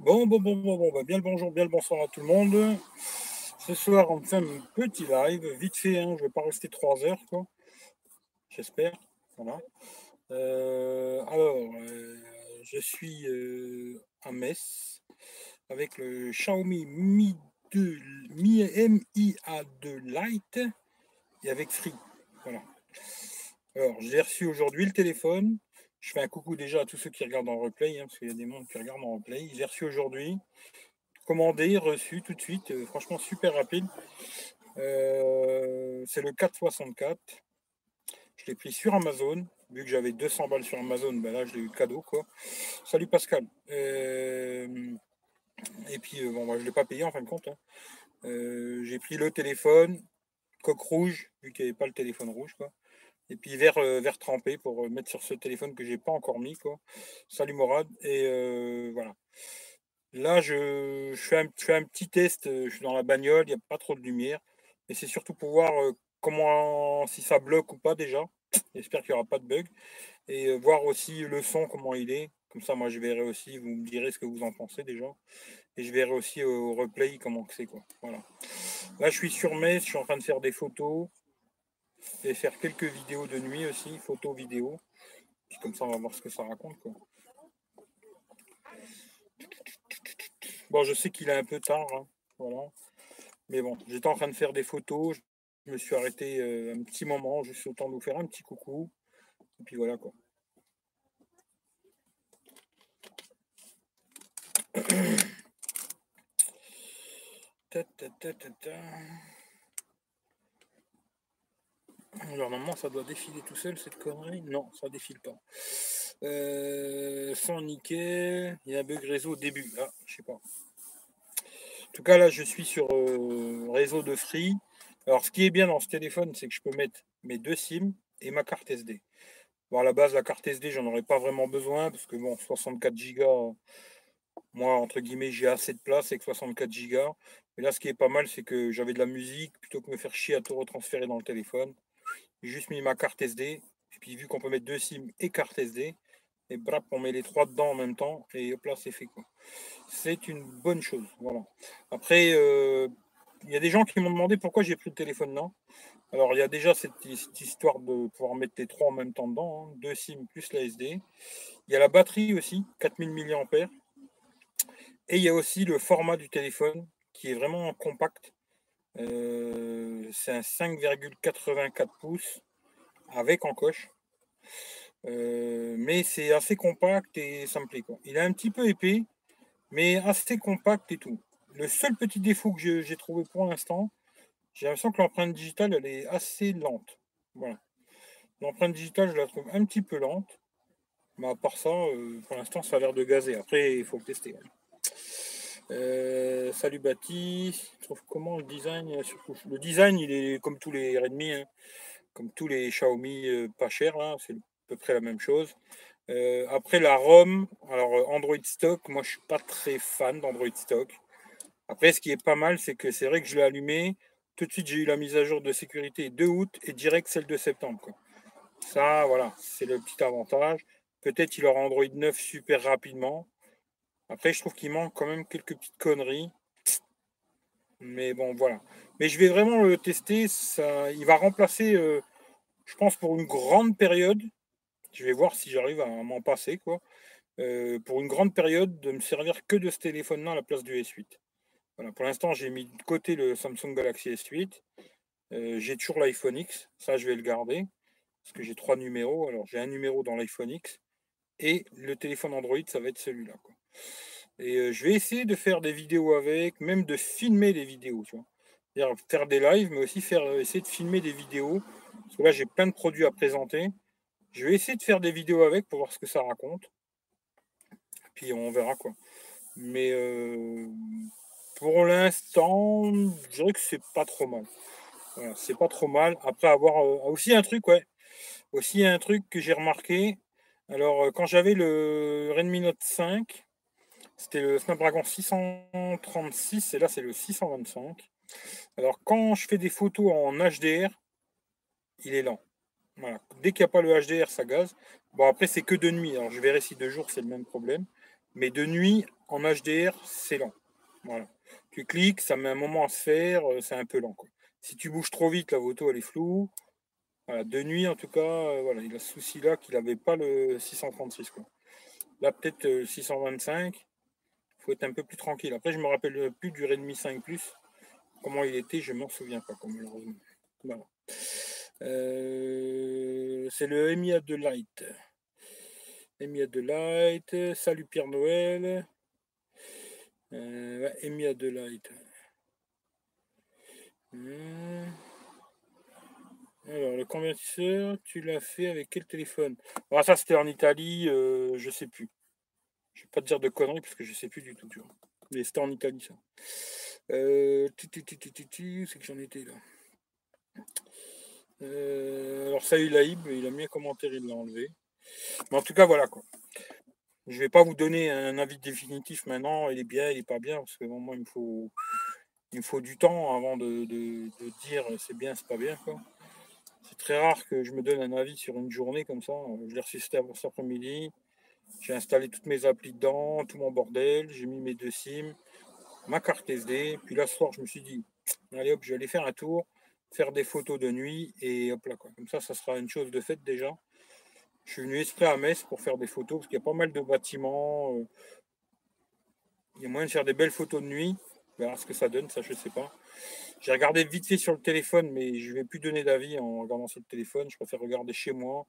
Bon, bon, bon, bon, bon, bah, bien le bonjour, bien le bonsoir à tout le monde. Ce soir, on fait un petit live, vite fait, hein, je ne vais pas rester trois heures, quoi. J'espère. Voilà. Euh, alors, euh, je suis euh, à Metz avec le Xiaomi Mi 2, Mi MIA2 Lite et avec Free. Voilà. Alors, j'ai reçu aujourd'hui le téléphone. Je fais un coucou déjà à tous ceux qui regardent en replay, hein, parce qu'il y a des monde qui regardent en replay. J'ai reçu aujourd'hui, commandé, reçu tout de suite, euh, franchement super rapide. Euh, c'est le 464. Je l'ai pris sur Amazon. Vu que j'avais 200 balles sur Amazon, ben là je l'ai eu cadeau. Salut Pascal. Euh, et puis moi, je ne l'ai pas payé en fin de compte. Hein. j'ai pris le téléphone, coque rouge, vu qu'il n'y avait pas le téléphone rouge. Et puis vert, euh, trempé pour euh, mettre sur ce téléphone que j'ai pas encore mis. Salut Morad. Et euh, voilà. Là, je, fais un, petit test. Je suis dans la bagnole, il n'y a pas trop de lumière. Mais c'est surtout pour voir comment si ça bloque ou pas déjà. J'espère qu'il n'y aura pas de bug. Et voir aussi le son, comment il est. Comme ça, moi, je verrai aussi. Vous me direz ce que vous en pensez déjà. Et je verrai aussi au replay comment c'est. Voilà. Là, je suis sur Metz. Je suis en train de faire des photos et faire quelques vidéos de nuit aussi, photos, vidéos. Puis comme ça, on va voir ce que ça raconte. Quoi. Bon, je sais qu'il est un peu tard, hein. Mais bon, j'étais en train de faire des photos. Je me suis arrêté euh, un petit moment, juste autant de vous faire un petit coucou. Et puis voilà quoi. normalement ça doit défiler tout seul cette connerie? Non, ça défile pas. Euh, sans nickel, il y a un bug réseau au début. Ah, je sais pas. En tout cas là je suis sur euh, réseau de free. Alors ce qui est bien dans ce téléphone, c'est que je peux mettre mes deux SIM et ma carte SD. Bon à la base la carte SD j'en aurais pas vraiment besoin parce que bon 64 Go moi entre guillemets j'ai assez de place avec 64 Go. Mais là ce qui est pas mal c'est que j'avais de la musique plutôt que me faire chier à tout retransférer dans le téléphone. J'ai juste mis ma carte SD. Et puis vu qu'on peut mettre deux SIM et carte SD, et brap, on met les trois dedans en même temps et hop là c'est fait. C'est une bonne chose. Après, euh, il y a des gens qui m'ont demandé pourquoi j'ai pris le téléphone là. Alors il y a déjà cette, histoire de pouvoir mettre les trois en même temps dedans, hein. deux SIM plus la SD. Il y a la batterie aussi, 4000 mAh. Et il y a aussi le format du téléphone qui est vraiment compact. Euh, c'est un 5,84 pouces avec encoche. Euh, mais c'est assez compact et ça me plaît. Il est un petit peu épais, mais assez compact et tout. Le seul petit défaut que j'ai trouvé pour l'instant, j'ai l'impression que l'empreinte digitale, elle est assez lente. Voilà. L'empreinte digitale, je la trouve un petit peu lente. Mais à part ça, euh, pour l'instant, ça a l'air de gazer. Après, il faut le tester. Euh, salut. Je trouve comment le design euh, Le design, il est comme tous les Redmi, hein. comme tous les Xiaomi euh, pas chers, c'est à peu près la même chose. après la ROM, alors Android Stock, moi je suis pas très fan d'Android Stock. Après, ce qui est pas mal, c'est que c'est vrai que je l'ai allumé. Tout de suite, j'ai eu la mise à jour de sécurité 2 août et direct celle de septembre. Ça, voilà, c'est le petit avantage. Peut-être il aura Android 9 super rapidement. Après, je trouve qu'il manque quand même quelques petites conneries. Mais bon, voilà. Mais je vais vraiment le tester. Ça, il va remplacer, euh, je pense, pour une grande période. Je vais voir si j'arrive à m'en passer, quoi. Euh, pour une grande période, de me servir que de ce téléphone-là à la place du S8. Voilà, pour l'instant, j'ai mis de côté le Samsung Galaxy S8. Euh, j'ai toujours l'iPhone X. Ça, je vais le garder. Parce que j'ai trois numéros. Alors, j'ai un numéro dans l'iPhone X. Et le téléphone Android, ça va être celui-là. Et euh, je vais essayer de faire des vidéos avec, même de filmer des vidéos, tu vois. Faire des lives, mais aussi faire, euh, essayer de filmer des vidéos. Là, j'ai plein de produits à présenter. Je vais essayer de faire des vidéos avec pour voir ce que ça raconte. Puis on verra quoi. Mais euh, pour l'instant, je dirais que c'est pas trop mal. c'est pas trop mal. Après avoir aussi un truc, ouais. Aussi un truc que j'ai remarqué. Alors, quand j'avais le Redmi Note 5, c'était le Snapdragon 636 et là c'est le 625. Alors quand je fais des photos en HDR, il est lent. Voilà. Dès qu'il n'y a pas le HDR, ça gaze. Bon après c'est que de nuit. Alors je verrai si de jour c'est le même problème. Mais de nuit, en HDR, c'est lent. Tu cliques, ça met un moment à se faire, euh, c'est un peu lent. Si tu bouges trop vite, la photo elle est floue. De nuit en tout cas, euh, voilà, il a ce souci là qu'il n'avait pas le 636. Quoi. Là peut-être 625. Être un peu plus tranquille. Après je me rappelle plus du Redmi 5 Plus. Comment il était, je m'en souviens pas, malheureusement. Voilà. Euh, c'est le Emi de Light. Emi de Light. Salut Pierre Noël. Euh, ouais, de Light. Hmm. Alors, le convertisseur, tu l'as fait avec quel téléphone? Ah, Ça, c'était en Italie, euh, je sais plus. Je vais pas te dire de conneries parce que je sais plus du tout. Tu. Mais c'était en Italie, ça. Euh, c'est que j'en étais là. Euh, alors, salut Laïb, il a mis un commentaire, il l'a enlevé. Mais en tout cas, voilà quoi. Je vais pas vous donner un avis définitif maintenant, il est bien, il est pas bien, parce que moi, il me faut, il faut du temps avant de, dire c'est bien, c'est pas bien. Quoi. C'est très rare que je me donne un avis sur une journée comme ça. Je l'ai reçu cet après-midi. J'ai installé toutes mes applis dedans, tout mon bordel, j'ai mis mes deux SIM, ma carte SD. Puis là, ce soir, je me suis dit, allez hop, je vais aller faire un tour faire des photos de nuit et hop là quoi. Comme ça, ça sera une chose de faite déjà. Je suis venu exprès à Metz pour faire des photos parce qu'il y a pas mal de bâtiments. Euh, il y a moyen de faire des belles photos de nuit. On verra ce que ça donne, ça je sais pas. J'ai regardé vite fait sur le téléphone, mais je ne vais plus donner d'avis en regardant sur le téléphone. Je préfère regarder chez moi,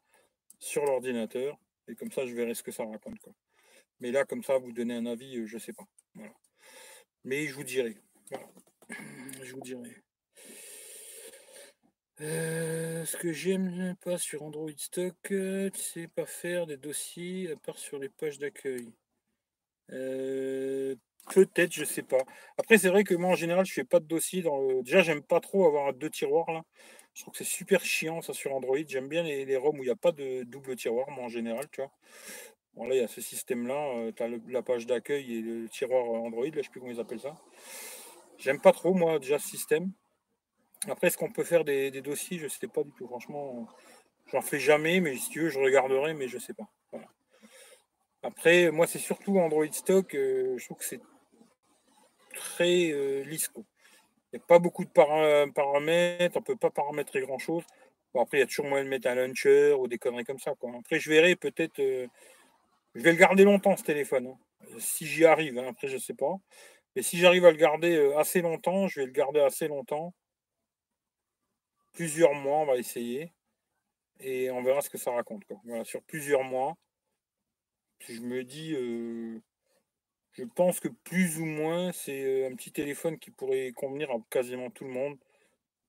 sur l'ordinateur. Et comme ça, je verrai ce que ça raconte. Quoi. Mais là, comme ça, vous donner un avis, euh, je ne sais pas. Mais je vous dirai. Je vous dirai. Euh, ce que j'aime pas sur Android Stock, euh, c'est pas faire des dossiers à part sur les pages d'accueil. Peut-être, je sais pas. Après, c'est vrai que moi en général, je fais pas de dossier dans le. Déjà, j'aime pas trop avoir deux tiroirs là. Je trouve que c'est super chiant ça sur Android. J'aime bien les, les ROM où il n'y a pas de double tiroir, moi en général, tu vois. Bon, là, il y a ce système-là. tu as la page d'accueil et le tiroir Android, là, je sais plus comment ils appellent ça. J'aime pas trop, moi, déjà ce système. Après, est-ce qu'on peut faire des, dossiers? Je ne sais pas du tout. Franchement, j'en fais jamais, mais si tu veux, je regarderai, mais je ne sais pas. Après, moi, c'est surtout Android Stock. Euh, je trouve que c'est très euh. Il n'y a pas beaucoup de paramètres. On ne peut pas paramétrer grand-chose. après, il y a toujours moyen de mettre un launcher ou des conneries comme ça. Après, je verrai peut-être. Euh, je vais le garder longtemps, ce téléphone. Hein. Si j'y arrive. Hein. Après, je ne sais pas. Mais si j'arrive à le garder assez longtemps, je vais le garder assez longtemps plusieurs mois, on va essayer. Et on verra ce que ça raconte. Voilà, sur plusieurs mois. Je me dis, euh, je pense que plus ou moins, c'est euh, un petit téléphone qui pourrait convenir à quasiment tout le monde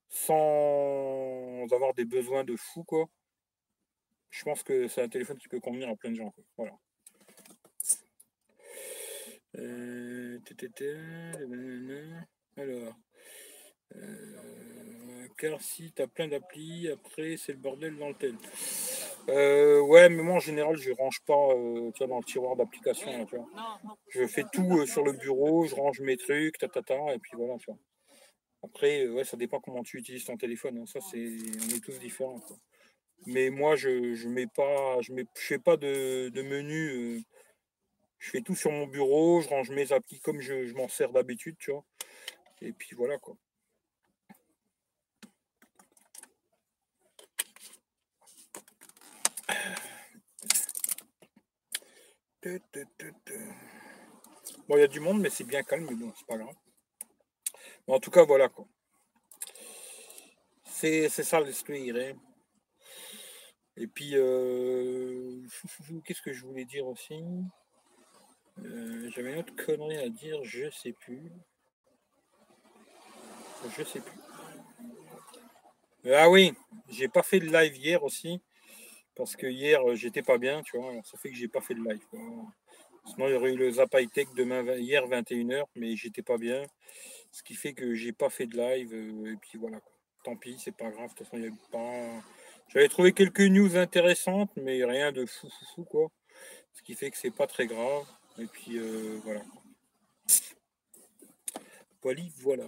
sans avoir des besoins de fou. Quoi. Je pense que c'est un téléphone qui peut convenir à plein de gens. Voilà. Alors. car si tu as plein d'applis, après c'est le bordel dans le tel. Euh, ouais, mais moi en général, je range pas euh, tu vois, dans le tiroir d'application. Je fais tout euh, sur le bureau, je range mes trucs, ta, ta, ta et puis voilà. Tu vois. Après, ouais, ça dépend comment tu utilises ton téléphone. Hein. Ça, c'est, on est tous différents. Mais moi, je, je mets pas, je mets, je fais pas de, de menu. je fais tout sur mon bureau, je range mes applis comme je, je m'en sers d'habitude, tu vois. Et puis voilà quoi. Bon, il y a du monde, mais c'est bien calme, mais c'est pas grave. en tout cas, voilà quoi. C'est ça l'esprit. Et puis, euh, qu'est-ce que je voulais dire aussi? Euh, J'avais une autre connerie à dire, je sais plus. Je sais plus. Ah oui, j'ai pas fait de live hier aussi parce que hier euh, j'étais pas bien, tu vois, ça fait que j'ai pas fait de live. Sinon il y aurait eu le Zapai Tech demain hier 21h, mais j'étais pas bien. Ce qui fait que j'ai pas fait de live. Euh, et puis voilà. Tant pis, c'est pas grave. De toute façon, il y pas. J'avais trouvé quelques news intéressantes, mais rien de fou fou fou quoi. Ce qui fait que c'est pas très grave. Et puis euh, voilà. Voilà, voilà.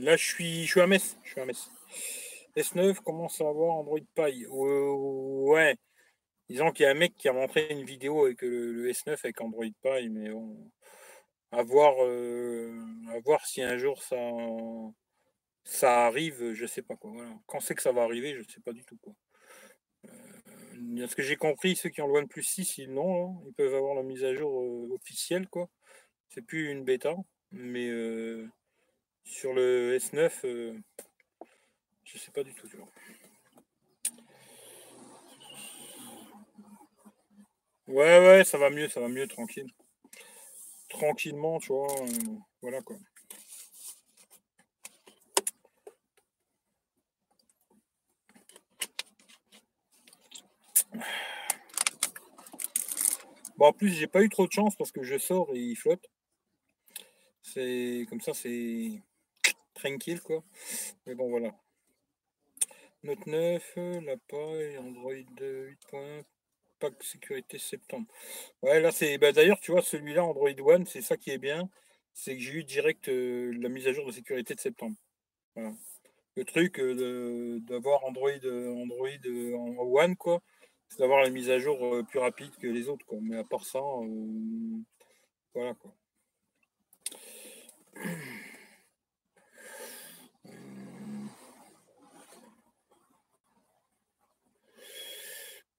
là je suis je suis à Metz. Je suis à Metz. S9 commence à avoir Android Pie. ouais. disant qu'il y a un mec qui a montré une vidéo avec le, S9 avec Android Pie, mais bon, à voir, euh, à voir si un jour ça, ça arrive, je sais pas quoi. Quand c'est que ça va arriver, je sais pas du tout quoi. Euh, ce que j'ai compris, ceux qui ont le OnePlus 6, ils l'ont, hein. ils peuvent avoir la mise à jour euh, officielle quoi. C'est plus une bêta, mais sur le S9, je sais pas du tout. Ouais, ouais, ça va mieux, ça va mieux, tranquille. Tranquillement, tu vois. Euh, voilà quoi. Bon, en plus, j'ai pas eu trop de chance parce que je sors et il flotte. C'est comme ça, c'est tranquille quoi. Mais bon, voilà. Note 9, la paille, Android 8 points, pack sécurité septembre. Ouais, là, c'est. Bah, D'ailleurs, tu vois, celui-là, Android One, c'est ça qui est bien. C'est que j'ai eu direct euh, la mise à jour de sécurité de septembre. Le truc euh, d'avoir Android, euh, Android en One, quoi, c'est d'avoir la mise à jour plus rapide que les autres. Mais à part ça, voilà.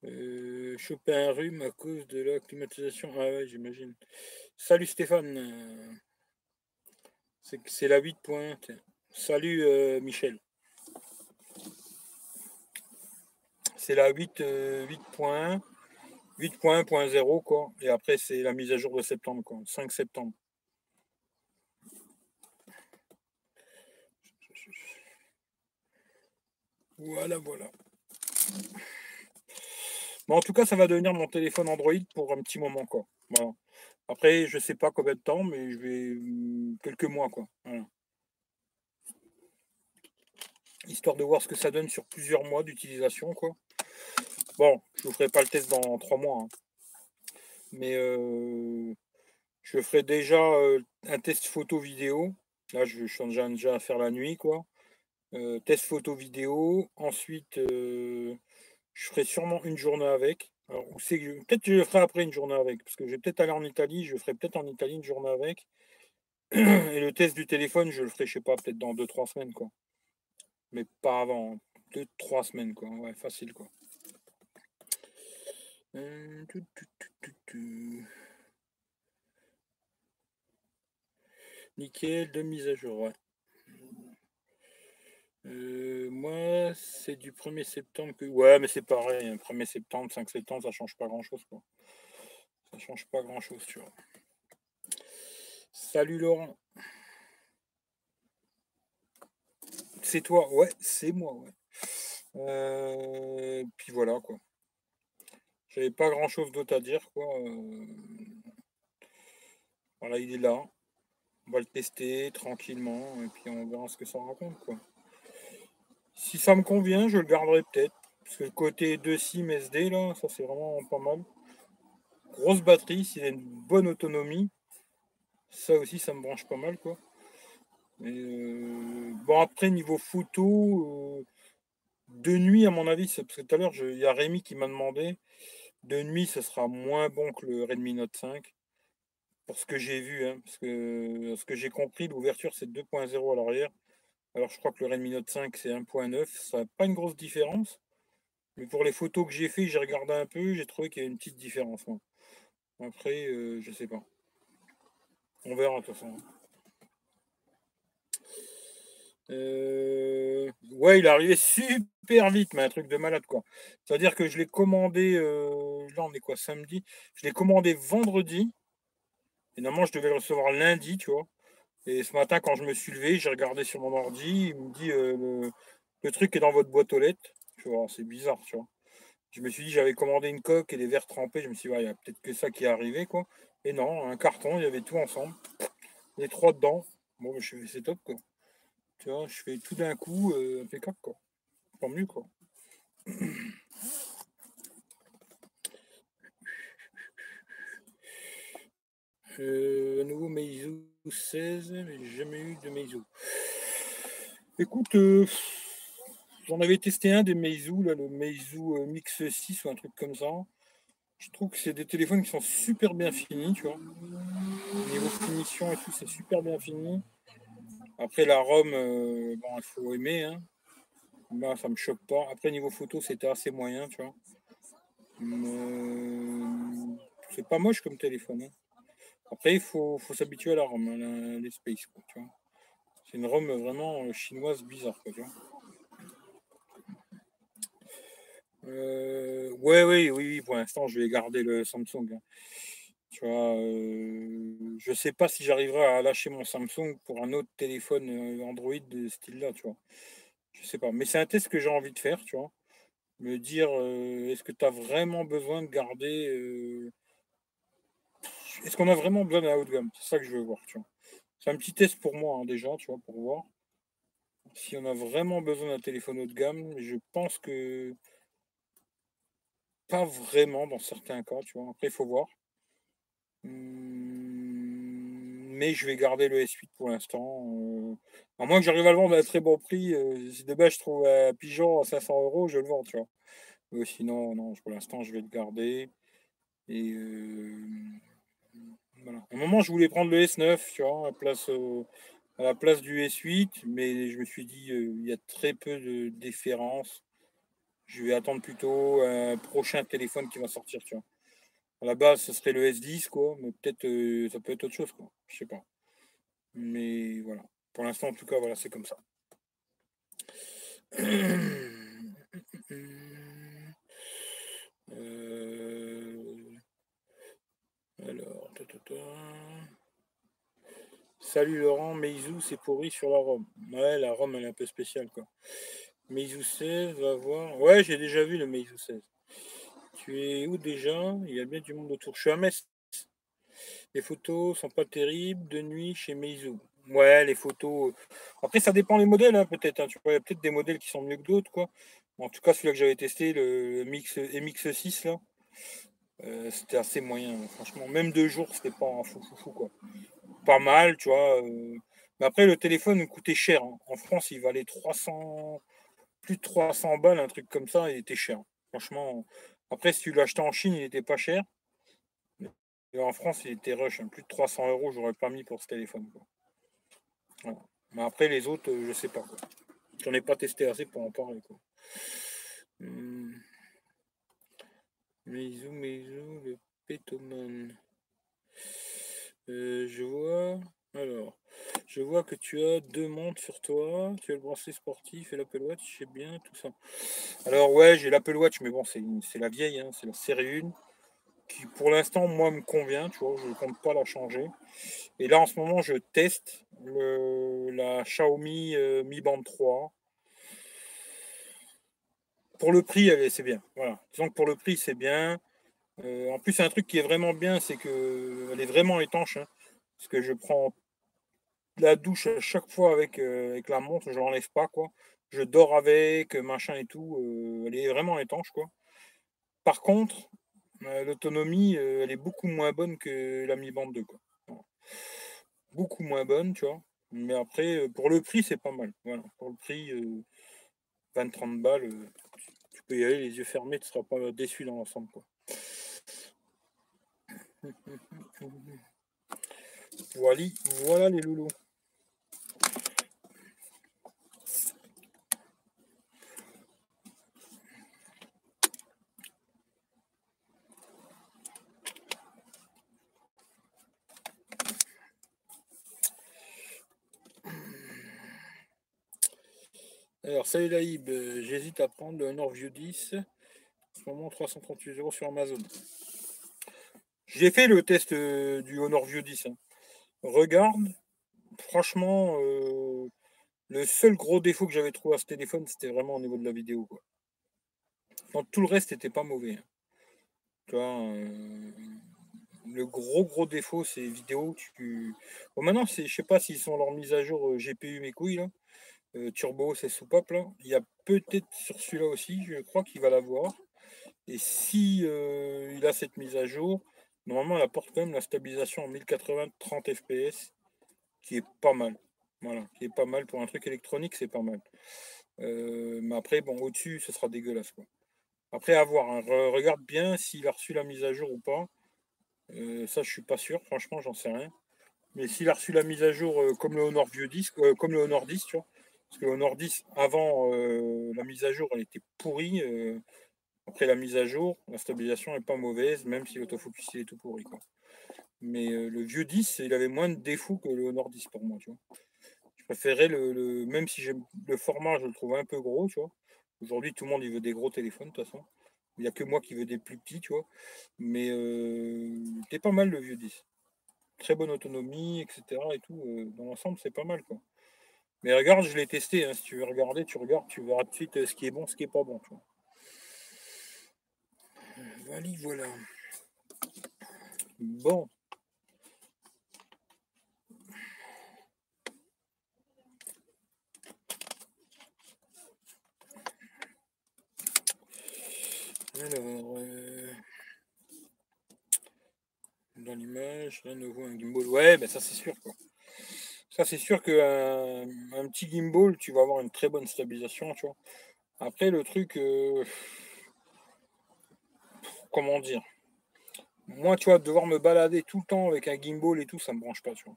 Euh, choper un rhume à cause de la climatisation. Ah ouais, j'imagine. Salut Stéphane. C'est la 8 pointe. Salut euh, Michel. C'est la 8, 8 8.1.0 quoi. Et après c'est la mise à jour de septembre quoi. 5 septembre. Voilà, voilà en tout cas, ça va devenir mon téléphone Android pour un petit moment. Quoi. Après, je ne sais pas combien de temps, mais je vais hmm, quelques mois. Quoi. Histoire de voir ce que ça donne sur plusieurs mois d'utilisation. Quoi. Bon, je ne ferai pas le test dans trois mois. Hein. Mais euh, je ferai déjà euh, un test photo vidéo. Là, je, suis déjà, à faire la nuit. quoi. Euh, test photo vidéo. Ensuite, je ferai sûrement une journée avec. peut-être que je le ferai après une journée avec, parce que je vais peut-être aller en Italie, je ferai peut-être en Italie une journée avec. Et le test du téléphone, je le ferai, je sais pas, peut-être dans 2-3 semaines, quoi. Mais pas avant, 2-3 semaines, quoi. Ouais, facile, quoi. Euh, Nickel, de mise à jour, ouais. Euh, moi, c'est du 1er septembre que. Ouais, mais c'est pareil. 1er hein, septembre, 5 septembre, ça change pas grand chose. Quoi. Ça change pas grand chose, tu vois. Salut Laurent. C'est toi, ouais, c'est moi, ouais. Euh, puis voilà, quoi. J'avais pas grand chose d'autre à dire, quoi. Euh, voilà, il est là. On va le tester tranquillement et puis on verra ce que ça raconte, quoi. Si ça me convient, je le garderai peut-être. Parce que le côté 2 SIM SD, là, ça c'est vraiment pas mal. Grosse batterie, s'il a une bonne autonomie. Ça aussi, ça me branche pas mal, quoi. Euh, bon, après, niveau photo, euh, de nuit, à mon avis, parce que tout à l'heure, il y a Rémi qui m'a demandé. De nuit, ce sera moins bon que le Redmi Note 5. Pour ce que j'ai vu, hein, parce que ce que j'ai compris, l'ouverture c'est 2.0 à l'arrière. Alors je crois que le Redmi Note 5 c'est 1.9, ça n'a pas une grosse différence. Mais pour les photos que j'ai fait, j'ai regardé un peu, j'ai trouvé qu'il y a une petite différence. Après, je euh, je sais pas. On verra de toute façon. Euh, ouais, il est arrivé super vite, mais un truc de malade quoi. C'est-à-dire que je l'ai commandé, euh, là on est quoi, samedi? Je l'ai commandé vendredi. Et normalement je devais le recevoir lundi, tu vois. Et ce matin, quand je me suis levé, j'ai regardé sur mon ordi, il me dit euh, le, truc est dans votre boîte aux lettres. Tu vois, c'est bizarre, tu vois. Je me suis dit, j'avais commandé une coque et des verres trempés. Je me suis dit, il y a peut-être que ça qui est arrivé, quoi. Et non, un carton, il y avait tout ensemble. Les trois dedans. Bon, je fais, c'est top, quoi. Tu vois, je fais tout d'un coup, euh, impeccable, quoi. Pas mieux, quoi. Euh, nouveau Meizu 16, mais jamais eu de Meizu. Écoute, euh, j'en avais testé un des Meizu, là, le Meizu euh, Mix 6 ou un truc comme ça. Je trouve que c'est des téléphones qui sont super bien finis, tu vois. Niveau finition et tout, c'est super bien fini. Après la ROM, euh, bon, il faut aimer. Hein. Là, ça me choque pas. Après, niveau photo, c'était assez moyen, tu vois. c'est pas moche comme téléphone. Hein. Après, il faut, s'habituer à la ROM, à les Space. C'est une ROM vraiment euh, chinoise bizarre. Euh, ouais, oui, oui, pour l'instant, je vais garder le Samsung. Hein. Tu vois, euh, je sais pas si j'arriverai à lâcher mon Samsung pour un autre téléphone euh, Android de ce style-là, tu vois. Je sais pas. Mais c'est un test que j'ai envie de faire, tu vois. Me dire, est-ce que tu as vraiment besoin de garder. Est-ce qu'on a vraiment besoin d'un haut de gamme C'est ça que je veux voir. C'est un petit test pour moi, hein, déjà, tu vois, pour voir. Si on a vraiment besoin d'un téléphone haut de gamme, je pense que pas vraiment dans certains cas, tu vois. Après, il faut voir. Mmh, mais je vais garder le S8 pour l'instant. Euh, à moins que j'arrive à le vendre à un très bon prix. Euh, si de base je trouve un pigeon à 500 euros, je le vends, tu vois. sinon, non, pour l'instant, je vais le garder. Et euh, voilà. À un moment, je voulais prendre le S9, tu vois, à, la place du S8, mais je me suis dit, il y a très peu de différence je vais attendre plutôt un prochain téléphone qui va sortir, tu vois. À la base, ce serait le S10, quoi, mais peut-être euh, ça peut être autre chose, quoi. Je sais pas. Mais voilà. Pour l'instant, en tout cas, voilà, c'est comme ça. Euh, alors, Salut Laurent, Meizu, c'est pourri sur la Rome. Ouais, la Rome, elle est un peu spéciale, quoi. Meizu 16, va voir. Ouais, j'ai déjà vu le Meizu 16. Tu es où déjà? Il y a bien du monde autour. Je suis à Metz. Les photos sont pas terribles de nuit chez Meizu. Ouais, les photos. Après, ça dépend des modèles, hein, peut-être. Hein. Il y a peut-être des modèles qui sont mieux que d'autres, quoi. En tout cas, celui-là que j'avais testé, le Mix MX6, là, euh, c'était assez moyen, franchement. Même deux jours, c'était pas un fou, fou, fou, quoi. Pas mal, tu vois. Euh. Mais après, le téléphone coûtait cher. Hein. En France, il valait 300, plus de 300 balles, un truc comme ça, il était cher. Franchement, après, si tu l'achetais en Chine, il n'était pas cher. Et en France, il était rush. Hein. Plus de 300 euros, j'aurais pas mis pour ce téléphone. Mais après, les autres, euh, je sais pas. J'en ai pas testé assez pour en parler. Hum. Le pétoman. Euh, je vois. Alors, je vois que tu as deux montres sur toi. Tu as le bracelet sportif et l'Apple Watch, c'est bien, tout ça. Alors ouais, j'ai l'Apple Watch, mais bon, c'est la vieille, hein, c'est la série 1, qui pour l'instant, moi, me convient, tu vois, je ne compte pas la changer. Et là, en ce moment, je teste la Xiaomi euh, Mi Band 3. Pour le prix, c'est bien. Voilà. Disons que pour le prix, c'est bien. Euh, en plus, un truc qui est vraiment bien, c'est qu'elle est vraiment étanche. Hein, parce que je prends la douche à chaque fois avec, euh, avec la montre, je l'enlève pas, quoi. Je dors avec, machin et tout. Euh, elle est vraiment étanche, quoi. Par contre, l'autonomie, elle est beaucoup moins bonne que la Mi Band 2, quoi. Beaucoup moins bonne, tu vois. Mais après, pour le prix, c'est pas mal. Voilà. Pour le prix, 20-30 balles, peux y aller les yeux fermés, tu ne seras pas déçu dans l'ensemble, quoi. Voilà, voilà les loulous. Alors, salut Laïb, euh, j'hésite à prendre le Honor View 10. En ce moment, 338 euros sur Amazon. J'ai fait le test euh, du Honor View 10. Hein. Regarde, franchement, euh, le seul gros défaut que j'avais trouvé à ce téléphone, c'était vraiment au niveau de la vidéo. Quoi. tout le reste n'était pas mauvais. Hein. Tu vois, le gros gros défaut, c'est vidéo. Tu... Maintenant, je sais pas s'ils sont leur mise à jour GPU mes couilles là. Euh, turbo, c'est soupape là. Il y a peut-être sur celui-là aussi, je crois qu'il va l'avoir. Et si euh, il a cette mise à jour, normalement il apporte quand même la stabilisation en 1080 30 fps, qui est pas mal. Voilà, qui est pas mal pour un truc électronique, c'est pas mal. Euh, mais après, bon, au-dessus, ce sera dégueulasse quoi. Après, à voir. Hein. regarde bien s'il a reçu la mise à jour ou pas. Ça, je suis pas sûr. Franchement, j'en sais rien. Mais s'il a reçu la mise à jour comme le Honor Vieux 10, comme le Honor 10, tu vois. Parce que Honor 10, avant la mise à jour, elle était pourrie. après la mise à jour, la stabilisation n'est pas mauvaise, même si l'autofocus est tout pourri. Mais le vieux 10, il avait moins de défauts que le Honor 10 pour moi. Tu vois. Je préférais le, Même si le format, je le trouve un peu gros, tu vois. Aujourd'hui, tout le monde il veut des gros téléphones, de toute façon. Il n'y a que moi qui veux des plus petits, tu vois. Mais euh, c'est pas mal le vieux 10. Très bonne autonomie, etc. Et tout. Euh, dans l'ensemble, c'est pas mal. Mais regarde, je l'ai testé. Hein. Si tu veux regarder, tu regardes, tu verras tout de suite euh, ce qui est bon, ce qui est pas bon. Voilà. Bon. Alors, euh, dans l'image, là, nous voit un gimbal. Ouais, ben ça c'est sûr. Quoi. Ça c'est sûr qu'un un petit gimbal, tu vas avoir une très bonne stabilisation. Tu vois. Après, le truc, euh, comment dire? Moi, tu vois, devoir me balader tout le temps avec un gimbal et tout, ça me branche pas. Tu vois.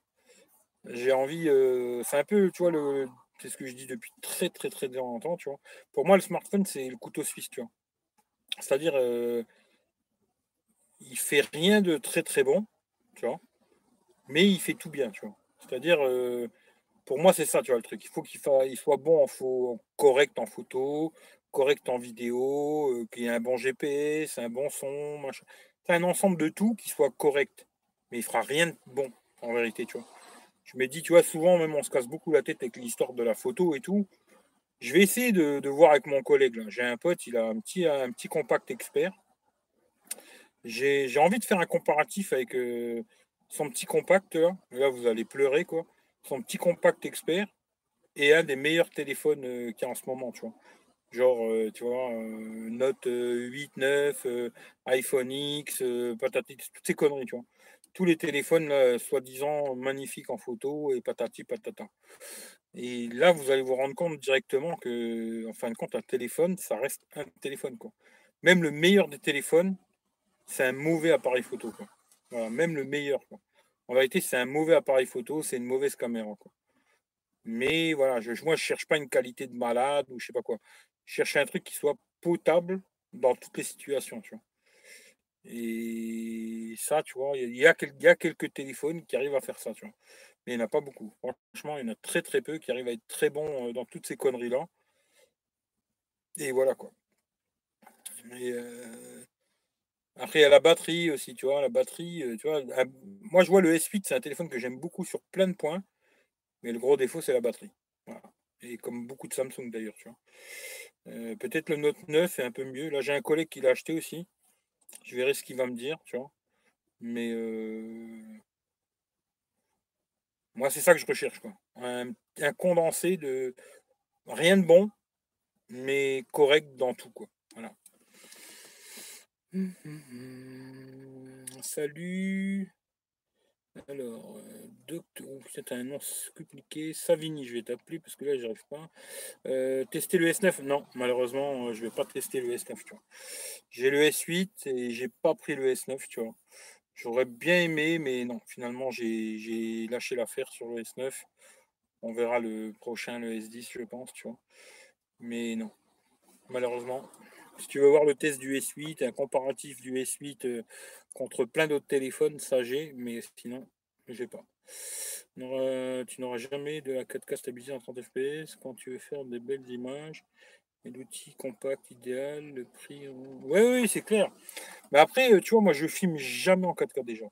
J'ai envie, euh, c'est un peu, tu vois, le, c'est ce que je dis depuis très très très longtemps. Tu vois. Pour moi, le smartphone, c'est le couteau suisse. Tu vois. C'est-à-dire, euh, il fait rien de très très bon, tu vois, mais il fait tout bien, tu vois. C'est-à-dire, euh, pour moi, c'est ça, tu vois, le truc. Il faut qu'il il soit bon en correct en photo, correct en vidéo, euh, qu'il y ait un bon GPS, un bon son, machin. C'est un ensemble de tout qui soit correct, mais il fera rien de bon, en vérité, tu vois. Je me dis, tu vois, souvent, même on se casse beaucoup la tête avec l'histoire de la photo et tout. Je vais essayer de, voir avec mon collègue. J'ai un pote, il a un petit, un petit compact expert. J'ai envie de faire un comparatif avec euh, son petit compact. Là. vous allez pleurer. quoi. Son petit compact expert et un des meilleurs téléphones euh, qu'il y a en ce moment. Tu vois. Genre, euh, tu vois, Note 8, 9, iPhone X, patati, toutes ces conneries. Tu vois. Tous les téléphones, soi-disant magnifiques en photo et patati patata. Et là, vous allez vous rendre compte directement que, en fin de compte, un téléphone, ça reste un téléphone. Quoi. Même le meilleur des téléphones, c'est un mauvais appareil photo. Quoi. même le meilleur. Quoi. En vérité, c'est un mauvais appareil photo, c'est une mauvaise caméra. Mais voilà, je, moi, je cherche pas une qualité de malade ou je sais pas quoi. Je cherche un truc qui soit potable dans toutes les situations. Tu vois. Et ça, tu vois, il y, a, quelques téléphones qui arrivent à faire ça. Tu vois mais il n'y en a pas beaucoup. Franchement, il y en a très très peu qui arrivent à être très bons euh, dans toutes ces conneries-là. Et voilà quoi. Euh, après, il y a la batterie aussi, tu vois. La batterie, euh, tu vois. Moi, je vois le S8, c'est un téléphone que j'aime beaucoup sur plein de points. Mais le gros défaut, c'est la batterie. Et comme beaucoup de Samsung d'ailleurs, tu vois. Peut-être le Note 9 est un peu mieux. Là, j'ai un collègue qui l'a acheté aussi. Je verrai ce qu'il va me dire, tu vois. Mais moi, c'est ça que je recherche. Quoi. Un, condensé de rien de bon, mais correct dans tout. Quoi. Voilà. Hum, hum, hum. Salut. Alors, euh, docteur, c'est un nom compliqué. Savini, je vais t'appeler parce que là, j'arrive pas. Euh, tester le S9 Non, malheureusement, je vais pas tester le S9. J'ai le S8 et j'ai pas pris le S9, tu vois. J'aurais bien aimé, mais non, finalement, j'ai lâché l'affaire sur le S9. On verra le prochain, le S10, je pense, tu vois. Mais non, malheureusement. Si tu veux voir le test du S8, un comparatif du S8 euh, contre plein d'autres téléphones, ça j'ai, mais sinon, je n'ai pas. Tu n'auras jamais de la 4K stabilisée en 30 fps quand tu veux faire des belles images. Et l'outil compact idéal, le prix. Oui, oui, c'est clair. Mais après, euh, tu vois, moi, je filme jamais en 4K déjà.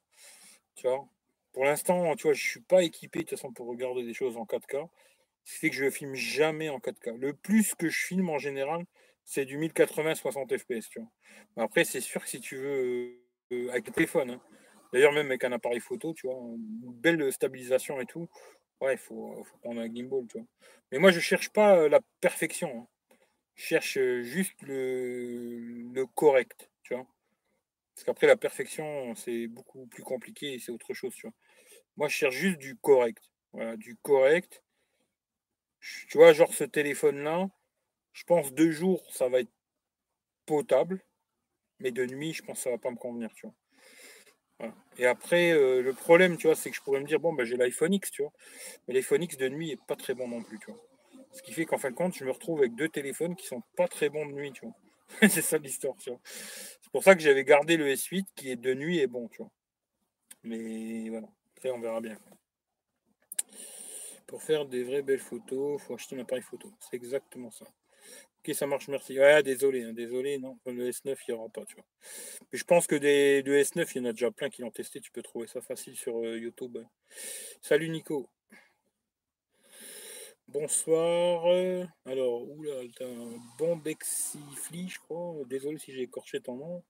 Tu vois, pour l'instant, tu vois, je suis pas équipé de toute façon pour regarder des choses en 4K. Ce qui fait que je filme jamais en 4K. Le plus que je filme en général, c'est du 1080 60 fps. Tu vois. Après, c'est sûr que si tu veux, euh, avec le téléphone, hein. d'ailleurs, même avec un appareil photo, tu vois, une belle stabilisation et tout, ouais, il faut, prendre un gimbal. Tu vois. Mais moi, je cherche pas euh, la perfection. Hein cherche juste le, correct, tu vois. Parce qu'après, la perfection, c'est beaucoup plus compliqué et c'est autre chose, tu vois. Moi, je cherche juste du correct. Voilà, du correct. Tu vois, genre ce téléphone-là, je pense deux jours, ça va être potable. Mais de nuit, je pense que ça va pas me convenir. Et après, euh, le problème, tu vois, c'est que je pourrais me dire, bon, ben, j'ai l'iPhone X, tu vois. Mais l'iPhone X de nuit est pas très bon non plus. Ce qui fait qu'en fin de compte, je me retrouve avec deux téléphones qui sont pas très bons de nuit, c'est ça l'histoire. C'est pour ça que j'avais gardé le S8 qui est de nuit et bon. Mais voilà, après on verra bien. Pour faire des vraies belles photos, il faut acheter un appareil photo. C'est exactement ça. Ok, ça marche, merci. Ouais, désolé, hein, désolé, non, le S9, il n'y aura pas, tu vois. Mais je pense que des, de S9, il y en a déjà plein qui l'ont testé. Tu peux trouver ça facile sur euh, YouTube. Salut Nico. Bonsoir. Alors, oula, t'as un bon Bexifli, je crois. Désolé si j'ai écorché ton nom.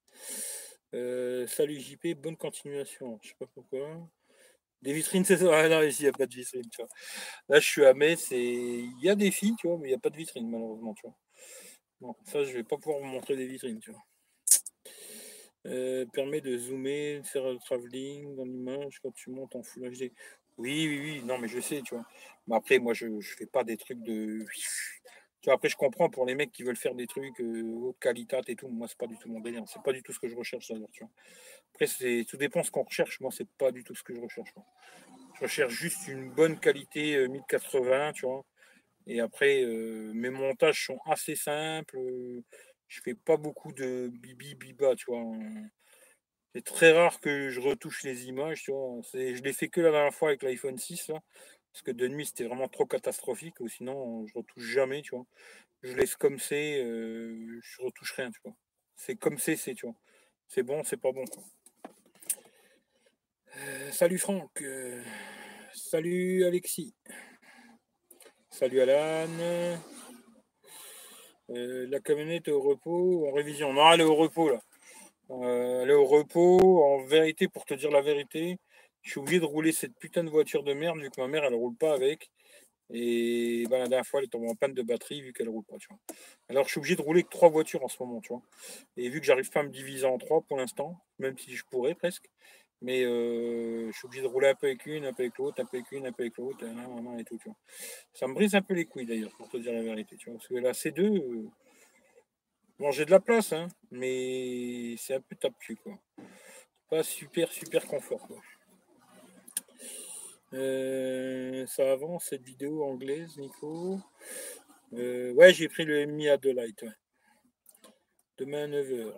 Euh, salut JP, bonne continuation. Je sais pas pourquoi. Des vitrines, c'est ça. Ah non, ici, il n'y a pas de vitrine, tu vois. Là, je suis à Metz et il y a des filles, tu vois, mais il n'y a pas de vitrine, malheureusement, tu vois. Bon, ça, je vais pas pouvoir vous montrer des vitrines, tu vois. Euh, permet de zoomer, faire le travelling dans l'image quand tu montes en Full HD. Oui, oui, oui, non, mais je sais, tu vois. Mais après, moi, je ne fais pas des trucs de. Après, je comprends pour les mecs qui veulent faire des trucs euh, haute qualité et tout. Moi, c'est pas du tout mon délire. C'est pas du tout ce que je recherche, ça. Après, c'est tout dépend ce qu'on recherche. Moi, c'est pas du tout ce que je recherche. Je recherche juste une bonne qualité 1080, euh, tu vois. Et après, euh, mes montages sont assez simples. je fais pas beaucoup de bibi biba, tu vois. C'est très rare que je retouche les images, tu vois. Je l'ai fait que la dernière fois avec l'iPhone 6, parce que de nuit c'était vraiment trop catastrophique, ou sinon je retouche jamais, tu vois. Je laisse comme c'est, euh, je retouche rien, tu vois. C'est comme c'est, c'est, tu vois. C'est bon, c'est pas bon. Euh, salut Franck. Euh, salut Alexis. Salut Alan. la camionnette est au repos en révision. Non, elle est au repos là. Euh, aller au repos. En vérité, pour te dire la vérité, je suis obligé de rouler cette putain de voiture de merde vu que ma mère elle roule pas avec. Et ben, la dernière fois, elle est tombée en panne de batterie vu qu'elle roule pas. Alors, je suis obligé de rouler que trois voitures en ce moment. Tu vois. Et vu que j'arrive pas à me diviser en trois pour l'instant, même si je pourrais presque, mais euh, je suis obligé de rouler un peu avec une, un peu avec l'autre, un peu avec une, un peu avec l'autre, et tout. Tu vois. Ça me brise un peu les couilles d'ailleurs, pour te dire la vérité. Tu vois. Parce que là, c deux, Bon, j'ai de la place, hein, mais c'est un peu tape-cul. Pas super, super confort, quoi. Euh, ça avance cette vidéo anglaise, Nico. Euh, ouais, j'ai pris le Mi Adelaide. Ouais. Demain à 9h.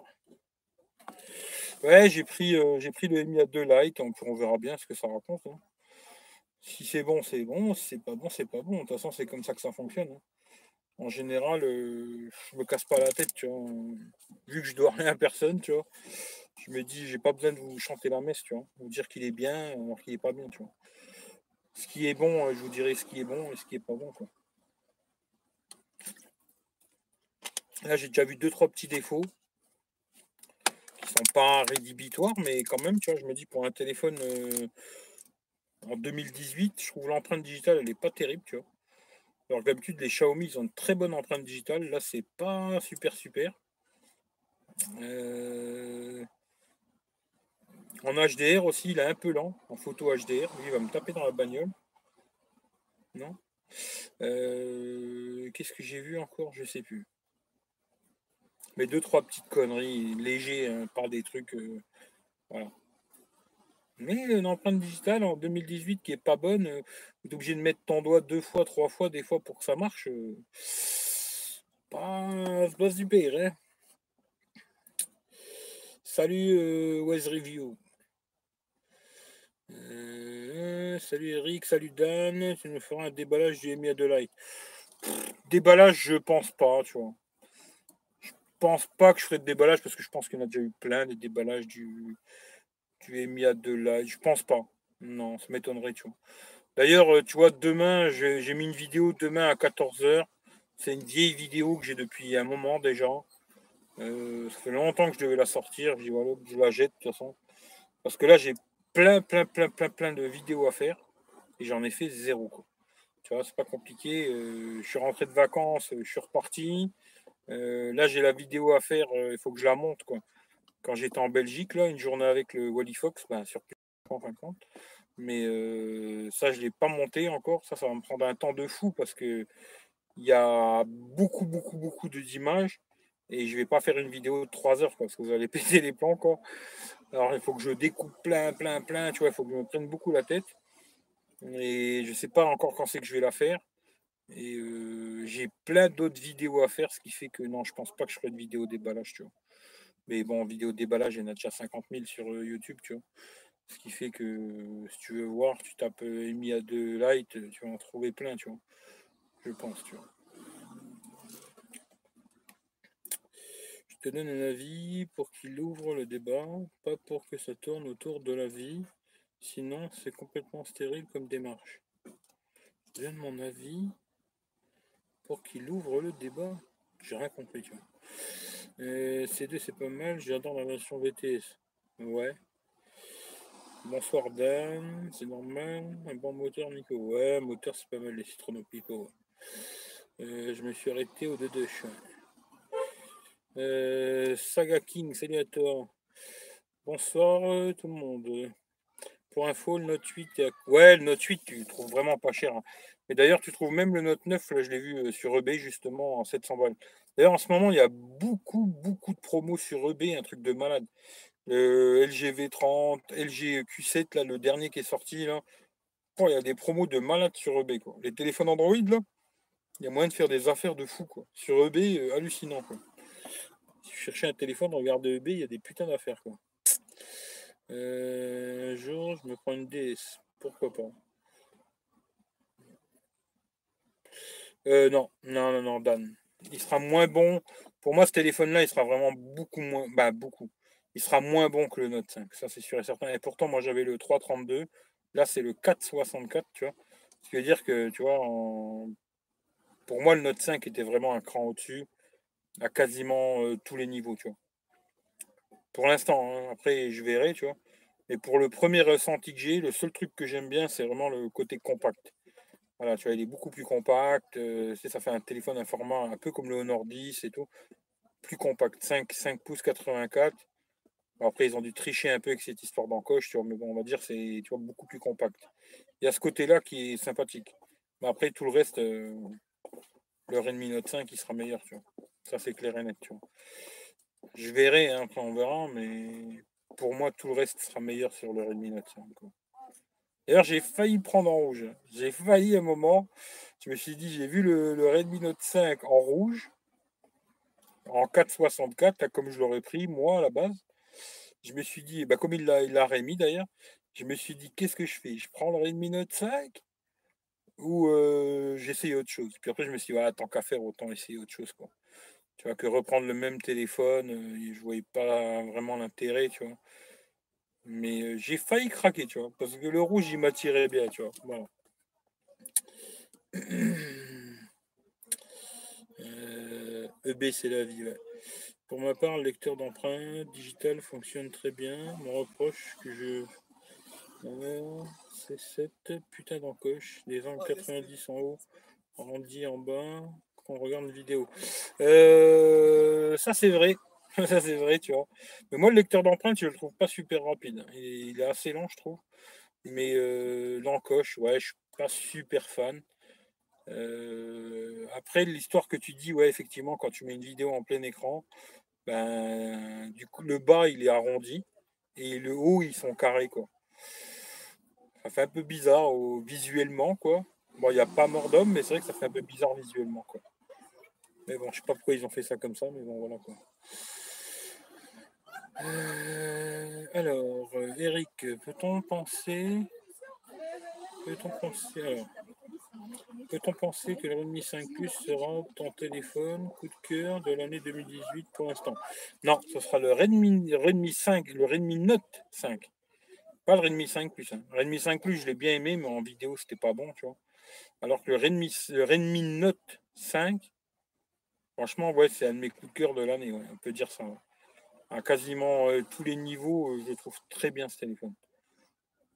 Ouais, j'ai pris, euh, j'ai pris le Mi Adelaide. On, on verra bien ce que ça raconte. Hein. Si c'est bon, c'est bon. Si c'est pas bon, c'est pas bon. De toute façon, c'est comme ça que ça fonctionne. Hein en général, je me casse pas la tête, tu vois. Vu que je dois rien à personne, tu vois. Je me dis, j'ai pas besoin de vous chanter la messe, tu vois. Vous dire qu'il est bien alors qu'il est pas bien, tu vois. Ce qui est bon, je vous dirai ce qui est bon et ce qui est pas bon. Là, j'ai déjà vu deux, trois petits défauts qui sont pas rédhibitoires, mais quand même, tu vois, je me dis pour un téléphone euh, en 2018, je trouve l'empreinte digitale, elle est pas terrible, tu vois. Alors d'habitude, les Xiaomi, ils ont une très bonne empreinte digitale. Là, c'est pas super super. Euh, en HDR aussi, il est un peu lent. En photo HDR, lui, il va me taper dans la bagnole. Non euh, Qu'est-ce que j'ai vu encore? Je sais plus. Mais deux, trois petites conneries légers hein, par des trucs. Euh, voilà. Mais une empreinte digitale en 2018 qui est pas bonne, euh, obligé de mettre ton doigt deux fois, trois fois, des fois pour que ça marche. Euh, pas, pas super, hein. Salut euh, Review. Salut Eric, salut Dan. Tu nous feras un déballage du MI Adelaide. Déballage, je pense pas, tu vois. Je pense pas que je ferai de déballage parce que je pense qu'il y en a déjà eu plein des déballages du, tu es mis à de là. Je pense pas. Non, ça m'étonnerait, tu vois. D'ailleurs, euh, tu vois, demain, j'ai mis une vidéo demain à 14h. C'est une vieille vidéo que j'ai depuis un moment déjà. Euh, ça fait longtemps que je devais la sortir. Je la jette de toute façon. Parce que là, j'ai plein, plein, plein, plein, plein de vidéos à faire. Et j'en ai fait zéro. Quoi. Tu vois, c'est pas compliqué. Euh, je suis rentré de vacances, je suis reparti. là, j'ai la vidéo à faire. Il faut que je la monte. Quoi quand j'étais en Belgique, là, une journée avec le Wally Fox, ben, sur en fin de compte. Mais euh, ça, je ne l'ai pas monté encore. Ça, ça va me prendre un temps de fou parce que il y a beaucoup, beaucoup, beaucoup d'images. Et je vais pas faire une vidéo de 3 heures parce que vous allez péter les plans. Quoi. Alors il faut que je découpe plein, plein, plein. Tu vois, il faut que je me prenne beaucoup la tête. Et je sais pas encore quand c'est que je vais la faire. Et euh, j'ai plein d'autres vidéos à faire, ce qui fait que non, je pense pas que je ferai de vidéo déballage, tu vois. Mais bon, vidéo déballage, il y en a déjà 50 000 sur euh, YouTube, tu vois. Ce qui fait que si tu veux voir, tu tapes EMI à 2 light, tu vas en trouver plein, tu vois. Je pense, tu vois. Donne un avis pour qu'il ouvre le débat, pas pour que ça tourne autour de la vie. Sinon, c'est complètement stérile comme démarche. Je donne mon avis pour qu'il ouvre le débat. J'ai rien compris, tu vois. Euh, C2, c'est pas mal. J'adore la version VTS. Ouais. Bonsoir Dan, c'est normal. Un bon moteur, Nico. Ouais, moteur, c'est pas mal, les Citroën. Euh, je me suis arrêté au 2 2 euh, Saga King, salut à toi. Bonsoir euh, tout le monde. Pour info, le Note 8 Ouais, le Note 8, tu le trouves vraiment pas cher. Hein. Mais d'ailleurs, tu trouves même le Note 9, là, je l'ai vu sur eBay justement en 700 balles. D'ailleurs, en ce moment, il y a beaucoup, beaucoup de promos sur eBay, un truc de malade le LG V30, LG Q7, là, le dernier qui est sorti, là. il y a des promos de malades sur eBay, quoi. Les téléphones Android, là, il y a moyen de faire des affaires de fou, quoi. Sur eBay, euh, hallucinant, quoi. Un téléphone, regardez eBay, il y a des putains d'affaires, quoi. Euh, un jour, je me prends une DS. Pourquoi pas? Euh, Non, non, non, non, Dan. Il sera moins bon. Pour moi, ce téléphone-là, il sera vraiment beaucoup moins. Bah, beaucoup il sera moins bon que le Note 5. Ça, c'est sûr et certain. Et pourtant, moi, j'avais le 332. Là, c'est le 464, tu vois. Ce qui veut dire que, tu vois, pour moi, le Note 5 était vraiment un cran au-dessus, à quasiment euh, tous les niveaux, tu vois. Pour l'instant, hein. après, je verrai, tu vois. Mais pour le premier ressenti que j'ai, le seul truc que j'aime bien, c'est vraiment le côté compact. Voilà, tu vois, il est beaucoup plus compact. Euh, ça fait un téléphone, un format un peu comme le Honor 10 et tout. Plus compact, 5, 5 pouces 84 après, ils ont dû tricher un peu avec cette histoire d'encoche, tu vois, mais bon, on va dire c'est tu vois, beaucoup plus compact. Il y a ce côté-là qui est sympathique. Mais après, tout le reste, euh, le Redmi Note 5, il sera meilleur, tu vois. Ça, c'est clair et net. Je verrai, hein, on verra, mais pour moi, tout le reste sera meilleur sur le Redmi Note 5. D'ailleurs, j'ai failli prendre en rouge. J'ai failli un moment. Je me suis dit, j'ai vu le, Redmi Note 5 en rouge, en 464, comme je l'aurais pris, moi, à la base je me suis dit, bah, comme il l'a remis d'ailleurs, je me suis dit, qu'est-ce que je fais? Je prends le Redmi Note 5 ou euh, j'essaye autre chose? Puis après, je me suis dit, tant qu'à faire, autant essayer autre chose. Tu vois, que reprendre le même téléphone, euh, je voyais pas vraiment l'intérêt, tu vois. Mais euh, j'ai failli craquer, tu vois, parce que le rouge, il m'attirait bien, tu vois. Voilà. EB, c'est la vie, ouais. Pour ma part, le lecteur d'empreintes digital fonctionne très bien. Mon reproche que je. c'est cette putain d'encoche. Des angles 90 en haut, rendu en bas, quand on regarde une vidéo. Euh, ça, c'est vrai. ça, c'est vrai, tu vois. Mais moi, le lecteur d'empreintes, je le trouve pas super rapide. Il est assez lent, je trouve. Mais euh, l'encoche, ouais, je suis pas super fan. Euh, après, l'histoire que tu dis, ouais, effectivement, quand tu mets une vidéo en plein écran, ben, du le bas, il est arrondi et le haut, ils sont carrés, quoi. Ça fait un peu bizarre visuellement, quoi. Bon, il n'y a pas mort d'homme, mais c'est vrai que ça fait un peu bizarre visuellement, quoi. Mais bon, je sais pas pourquoi ils ont fait ça comme ça, mais bon, voilà, quoi. Euh, alors, Eric, peut-on penser... Peut-on penser... Peut-on penser que le Redmi 5 Plus sera ton téléphone coup de cœur de l'année 2018 pour l'instant? Non, ce sera le Redmi, Redmi 5, le Redmi Note 5. Pas le Redmi 5 Plus. Hein. Redmi 5 Plus, je l'ai bien aimé, mais en vidéo, c'était pas bon, tu vois. Alors que le Redmi, le Redmi Note 5, franchement, ouais, c'est un de mes coups de cœur de l'année, on peut dire ça. À quasiment euh, tous les niveaux, euh, je trouve très bien ce téléphone.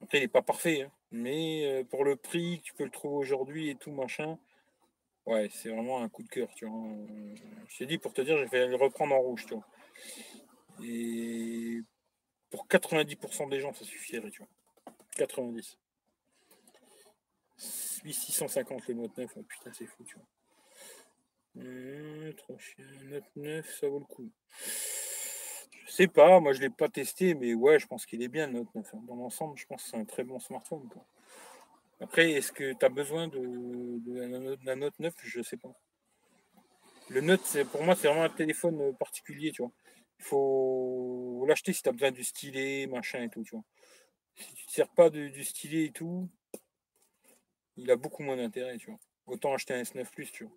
Après, il n'est pas parfait, hein. mais euh, pour le prix, tu peux le trouver aujourd'hui et tout machin. Ouais, c'est vraiment un coup de cœur, tu vois. Je t'ai dit pour te dire, je vais le reprendre en rouge, tu vois. Et pour 90% des gens, ça suffirait, tu vois. 90. 650 le Note 9, putain, c'est fou, tu vois. Mmh, Note 9, ça vaut le coup. Je sais pas, moi je l'ai pas testé, mais ouais, je pense qu'il est bien Note 9. Hein. Dans l'ensemble, je pense que c'est un très bon smartphone. Après, est-ce que tu as besoin de, d'un Note 9 Je sais pas. Le Note, pour moi, c'est vraiment un téléphone particulier, tu vois. Il faut l'acheter si tu as besoin du stylet, machin et tout, tu vois. Si tu ne sers pas du stylet et tout, il a beaucoup moins d'intérêt, tu vois. Autant acheter un S9 Plus, tu vois.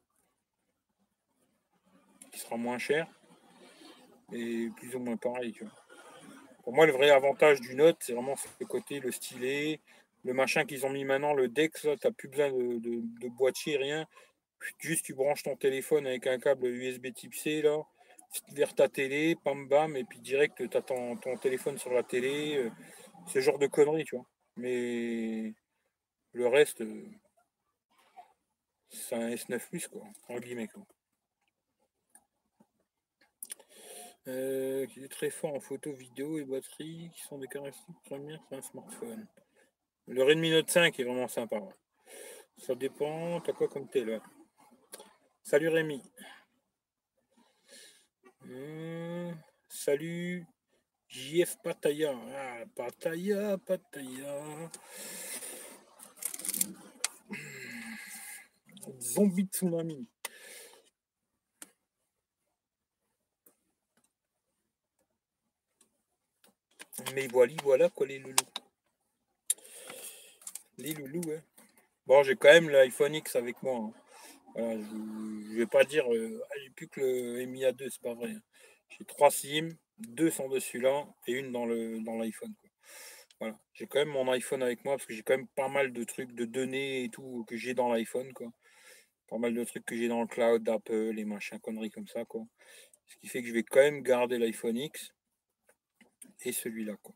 Qui sera moins cher et plus ou moins pareil, tu vois. Pour moi, le vrai avantage du Note, c'est vraiment le côté, le stylet, le machin qu'ils ont mis maintenant, le Dex, tu n'as plus besoin de, de, boîtier, rien. Juste tu branches ton téléphone avec un câble USB type C là, vers ta télé, pam bam, et puis direct tu as ton, téléphone sur la télé. Euh, ce genre de conneries, tu vois. Mais le reste, euh, c'est un S9 Plus, quoi, en guillemets. Quoi. Euh, qui est très fort en photo, vidéo et batterie, qui sont des caractéristiques premières sur un smartphone. Le Redmi Note 5 est vraiment sympa. Ça dépend, t'as quoi comme télé? Salut Rémi. Hum, salut JF Pataya. Ah, Pataya, Pataya. Zombie tsunami. Mais voilà, voilà quoi les loulous. Les loulous, hein. Bon, j'ai quand même l'iPhone X avec moi. Hein je vais pas dire euh, ah, j'ai plus que le Mi A2, c'est pas vrai. Hein. J'ai trois SIM, deux sont dessus là et une dans le dans l'iPhone. Voilà. J'ai quand même mon iPhone avec moi parce que j'ai quand même pas mal de trucs de données et tout que j'ai dans l'iPhone. Quoi. Pas mal de trucs que j'ai dans le cloud d'Apple et machin conneries comme ça. Quoi. Ce qui fait que je vais quand même garder l'iPhone X et celui-là. Quoi.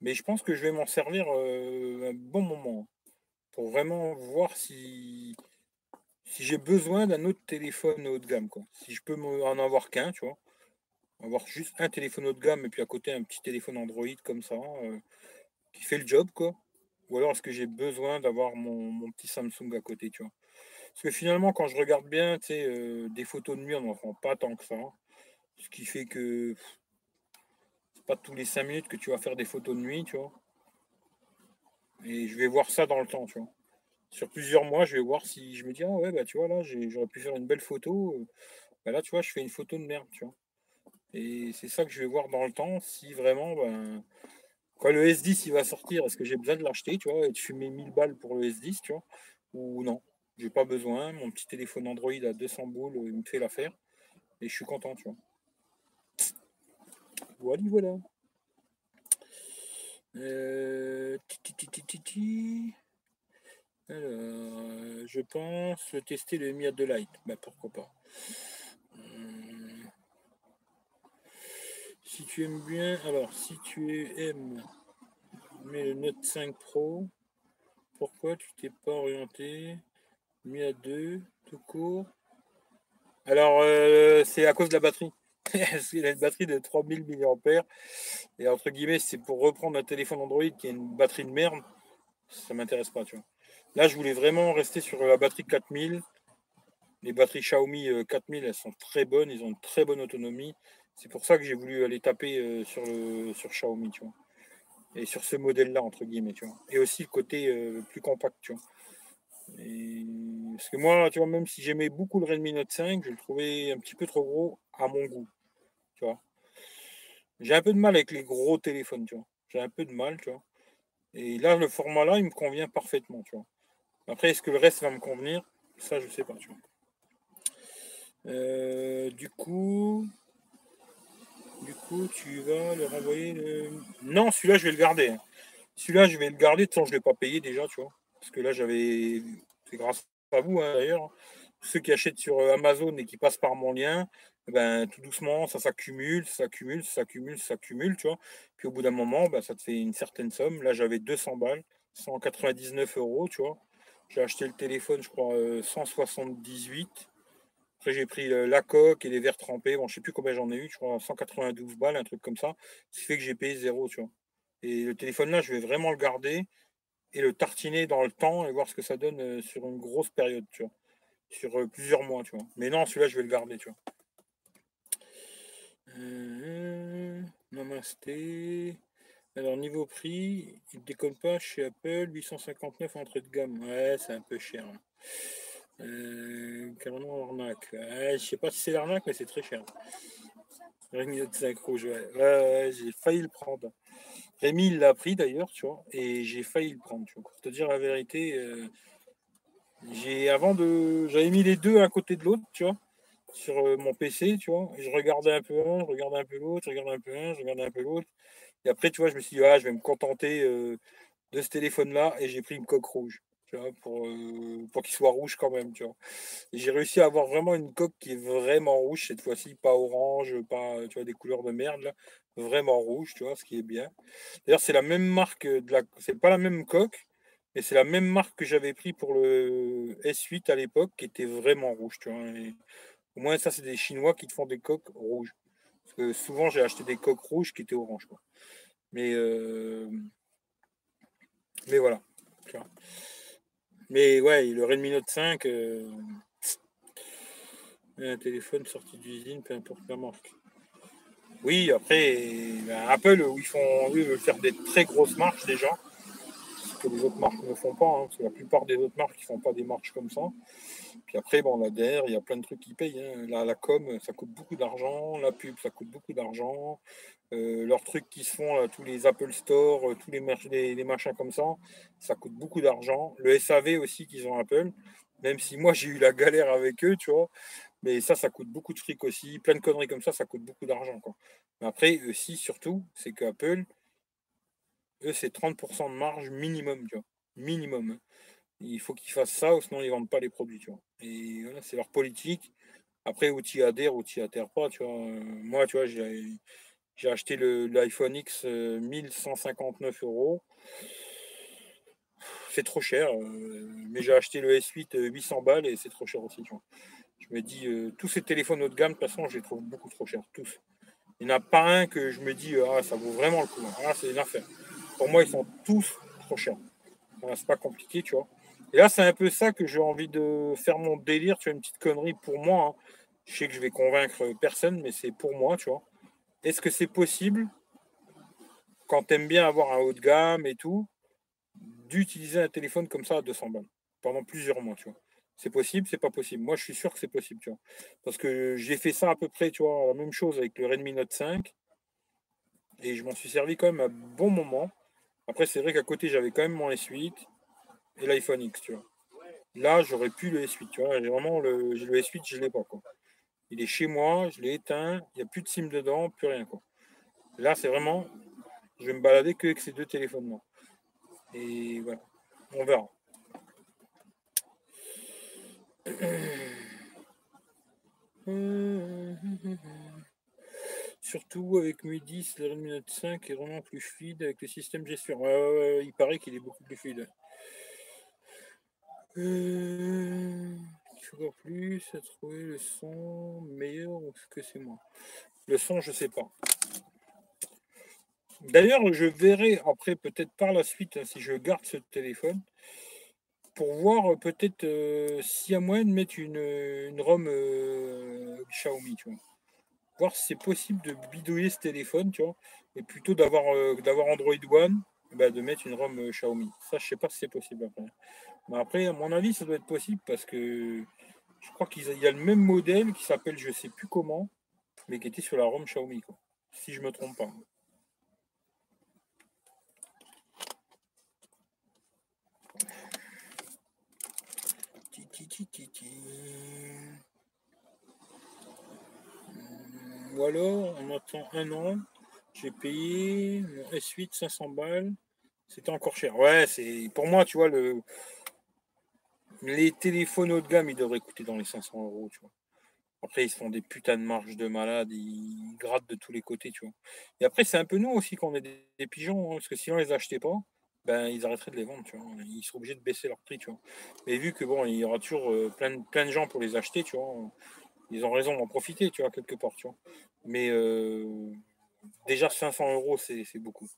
Mais je pense que je vais m'en servir euh, un bon moment hein, pour vraiment voir si si j'ai besoin d'un autre téléphone haut de gamme, quoi. Si je peux en avoir qu'un, tu vois. Avoir juste un téléphone haut de gamme et puis à côté un petit téléphone Android comme ça, euh, qui fait le job, quoi. Ou alors est-ce que j'ai besoin d'avoir mon, petit Samsung à côté, tu vois. Parce que finalement, quand je regarde bien, tu sais, euh, des photos de nuit, on n'en prend pas tant que ça. Ce qui fait que pas tous les 5 minutes que tu vas faire des photos de nuit, tu vois. Et je vais voir ça dans le temps, tu vois sur plusieurs mois, je vais voir si je me dis, ah ouais, bah tu vois, là, j'aurais pu faire une belle photo. Bah, là, tu vois, je fais une photo de merde, tu vois. Et c'est ça que je vais voir dans le temps, si vraiment, ben, quand le S10 il va sortir, est-ce que j'ai besoin de l'acheter, tu vois, et de fumer 1000 balles pour le S10, tu vois, ou non, j'ai pas besoin, mon petit téléphone Android à 200 boules, il me fait l'affaire, et je suis content, tu vois. Voilà, voilà. Euh... Alors, je pense tester le Mi de Light. Bah, pourquoi pas. Hum. Si tu aimes bien, alors si tu aimes mais le Note 5 Pro, pourquoi tu t'es pas orienté Mi à 2 tout court? Alors euh, c'est à cause de la batterie. Il a une batterie de 3000 mAh et entre guillemets c'est pour reprendre un téléphone Android qui a une batterie de merde. Ça m'intéresse pas, tu vois. Là, je voulais vraiment rester sur la batterie 4000. Les batteries Xiaomi 4000, euh, elles sont très bonnes, ils ont une très bonne autonomie. C'est pour ça que j'ai voulu aller taper euh, sur, sur Xiaomi, tu vois. Et sur ce modèle-là, entre guillemets, tu vois. Et aussi le côté euh, plus compact, tu vois. Parce que moi, tu vois, même si j'aimais beaucoup le Redmi Note 5, je le trouvais un petit peu trop gros à mon goût. J'ai un peu de mal avec les gros téléphones, tu vois. J'ai un peu de mal, tu vois. Et là, le format-là, il me convient parfaitement, tu vois. Après, est-ce que le reste va me convenir? Ça, je sais pas. Tu vois. Euh, du coup, du coup, tu vas le renvoyer. Le... Non, celui-là, je vais le garder. Hein. Celui-là, je vais le garder. Tant je ne l'ai pas payé déjà, tu vois. Parce que là, j'avais. C'est grâce à vous, hein, d'ailleurs. Ceux qui achètent sur euh, Amazon et qui passent par mon lien, ben, tout doucement, ça s'accumule, ça s'accumule, ça s'accumule, ça s'accumule, tu vois. Puis au bout d'un moment, ben, ça te fait une certaine somme. Là, j'avais 200 balles, 199 euros, tu vois. J'ai acheté le téléphone, je crois, 178. Euh, Après, j'ai pris la coque et les verres trempés. Bon, je sais plus combien j'en ai eu, je crois 192 balles, un truc comme ça. Ce qui fait que j'ai payé zéro, tu vois. Et le téléphone là, je vais vraiment le garder et le tartiner dans le temps et voir ce que ça donne euh, sur une grosse période, tu vois. sur euh, plusieurs mois, tu vois. Mais non, celui-là, je vais le garder, tu vois. Euh, namasté. Alors, niveau prix, il ne déconne pas chez Apple, 859 entrée de gamme. Ouais, c'est un peu cher. Hein. Euh, carrément arnaque? Ouais, je sais pas si c'est l'arnaque, mais c'est très cher. Rémi 5 rouge, ouais. ouais, j'ai failli le prendre. Rémi, l'a pris d'ailleurs, tu vois, et j'ai failli le prendre, tu vois. Pour te dire la vérité, euh, j'ai avant de. J'avais mis les deux à côté de l'autre, tu vois, sur euh, mon PC, tu vois. je regardais un peu un, je regardais un peu l'autre, je regardais un peu un, je regardais un peu l'autre. Et après, tu vois, je me suis dit, ah, je vais me contenter euh, de ce téléphone-là, et j'ai pris une coque rouge pour, euh, pour qu'il soit rouge quand même, tu vois. j'ai réussi à avoir vraiment une coque qui est vraiment rouge cette fois-ci, pas orange, pas tu vois, des couleurs de merde, là. vraiment rouge, tu vois, ce qui est bien. D'ailleurs, c'est la même marque, de la... c'est pas la même coque, mais c'est la même marque que j'avais pris pour le S8 à l'époque, qui était vraiment rouge, tu vois. Au moins, ça, c'est des Chinois qui te font des coques rouges. Parce que souvent, j'ai acheté des coques rouges qui étaient oranges, quoi. Mais, euh, mais voilà. Mais ouais, le Redmi Note 5, euh, un téléphone sorti d'usine, peu importe la marque. Oui, après, ben, Apple, où ils font, eux, veulent faire des très grosses marches déjà, ce que les autres marques ne font pas, hein, parce que la plupart des autres marques ne font pas des marches comme ça. Puis après, bon, la DR, il y a plein de trucs qui payent. Hein. La, com, ça coûte beaucoup d'argent, la pub, ça coûte beaucoup d'argent. Euh, leurs trucs qui se font, tous les Apple Store, euh, tous les, les, machins comme ça, ça coûte beaucoup d'argent. Le SAV aussi qu'ils ont Apple, même si moi j'ai eu la galère avec eux, tu vois. Mais ça, ça coûte beaucoup de fric aussi. Plein de conneries comme ça, ça coûte beaucoup d'argent. Mais après, aussi, surtout, c'est qu'Apple, eux, c'est 30% de marge minimum, tu vois. Minimum. Hein. Il faut qu'ils fassent ça, sinon ils ne vendent pas les produits, tu vois. Et voilà, c'est leur politique. Après, outil adhère, outil adhère pas, tu vois. Moi, tu vois, j'ai acheté l'iPhone X 1159 euh, euros. C'est trop cher, euh, mais j'ai acheté le S8 800 euh, balles et c'est trop cher aussi. Je me dis, tous ces téléphones haut de gamme, de toute façon, je les trouve beaucoup trop chers, tous. Il n'y en a pas un que je me dis, ah, ça vaut vraiment le coup. Ah, c'est une affaire. Pour moi, ils sont tous trop chers. c'est pas compliqué, tu vois. Et là, c'est un peu ça que j'ai envie de faire mon délire, tu vois, une petite connerie pour moi. Hein. Je sais que je vais convaincre personne, mais c'est pour moi, tu vois. Est-ce que c'est possible, quand tu aimes bien avoir un haut de gamme et tout, d'utiliser un téléphone comme ça à 200 balles pendant plusieurs mois, tu vois? C'est possible, c'est pas possible. Moi, je suis sûr que c'est possible, tu vois. Parce que j'ai fait ça à peu près, tu vois, la même chose avec le Redmi Note 5. Et je m'en suis servi quand même à bon moment. Après, c'est vrai qu'à côté, j'avais quand même mon S8 et l'iPhone X, tu vois. Là, j'aurais pu le S8, tu vois. J'ai vraiment le, le S8, je ne l'ai pas, quoi. Il est chez moi, je l'ai éteint, il n'y a plus de SIM dedans, plus rien. Quoi. Là, c'est vraiment, je vais me balader que avec ces deux téléphones-là. Et voilà, on verra. Surtout avec Mi 10, le Redmi Note 5 est vraiment plus fluide avec le système gestion. il paraît qu'il est beaucoup plus fluide. Euh encore plus à trouver le son meilleur que c'est moi. Le son, je sais pas. D'ailleurs, je verrai après, peut-être par la suite, hein, si je garde ce téléphone, pour voir euh, peut-être euh, s'il y a moyen de mettre une, ROM euh, Xiaomi. Voir si c'est possible de bidouiller ce téléphone, tu vois, et plutôt d'avoir d'avoir Android One, bah, de mettre une ROM Xiaomi. Ça, je sais pas si c'est possible après. Mais après, à mon avis, ça doit être possible parce que je crois qu'il y a le même modèle qui s'appelle je sais plus comment, mais qui était sur la ROM Xiaomi, quoi, si je me trompe pas. Ou alors, on attend un an, j'ai payé mon S8 500 balles, c'était encore cher. Ouais, c'est pour moi, tu vois, le, les téléphones haut de gamme, ils devraient coûter dans les 500 euros, tu vois. Après, ils se font des putains de marges de malades, ils grattent de tous les côtés, tu vois. Et après, c'est un peu nous aussi qu'on est des, pigeons, hein, parce que si on les achetait pas, ben, ils arrêteraient de les vendre, tu vois. Ils seraient obligés de baisser leur prix, tu vois. Mais vu que bon, il y aura toujours euh, plein, plein de gens pour les acheter, tu vois, ils ont raison d'en profiter, tu vois, quelque part, tu vois. Mais euh, déjà 500 euros, c'est beaucoup.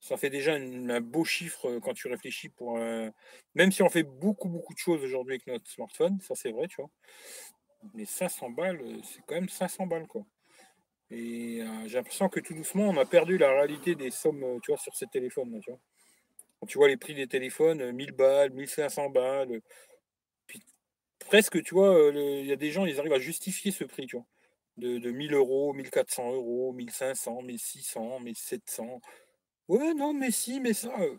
Ça fait déjà un beau chiffre euh, quand tu réfléchis pour Même si on fait beaucoup, beaucoup de choses aujourd'hui avec notre smartphone, ça c'est vrai, tu vois. Mais 500 balles, euh, c'est quand même 500 balles, quoi. Et j'ai l'impression que tout doucement, on a perdu la réalité des sommes, tu vois, sur ces téléphones, tu vois. Tu vois les prix des téléphones, 1000 balles, 1500 balles, puis presque, tu vois, il y a des gens, ils arrivent à justifier ce prix, tu vois de, de 1000 euros, 1400 euros, 1500, 1600, 1700. Ouais, non, mais si, mais ça. Euh,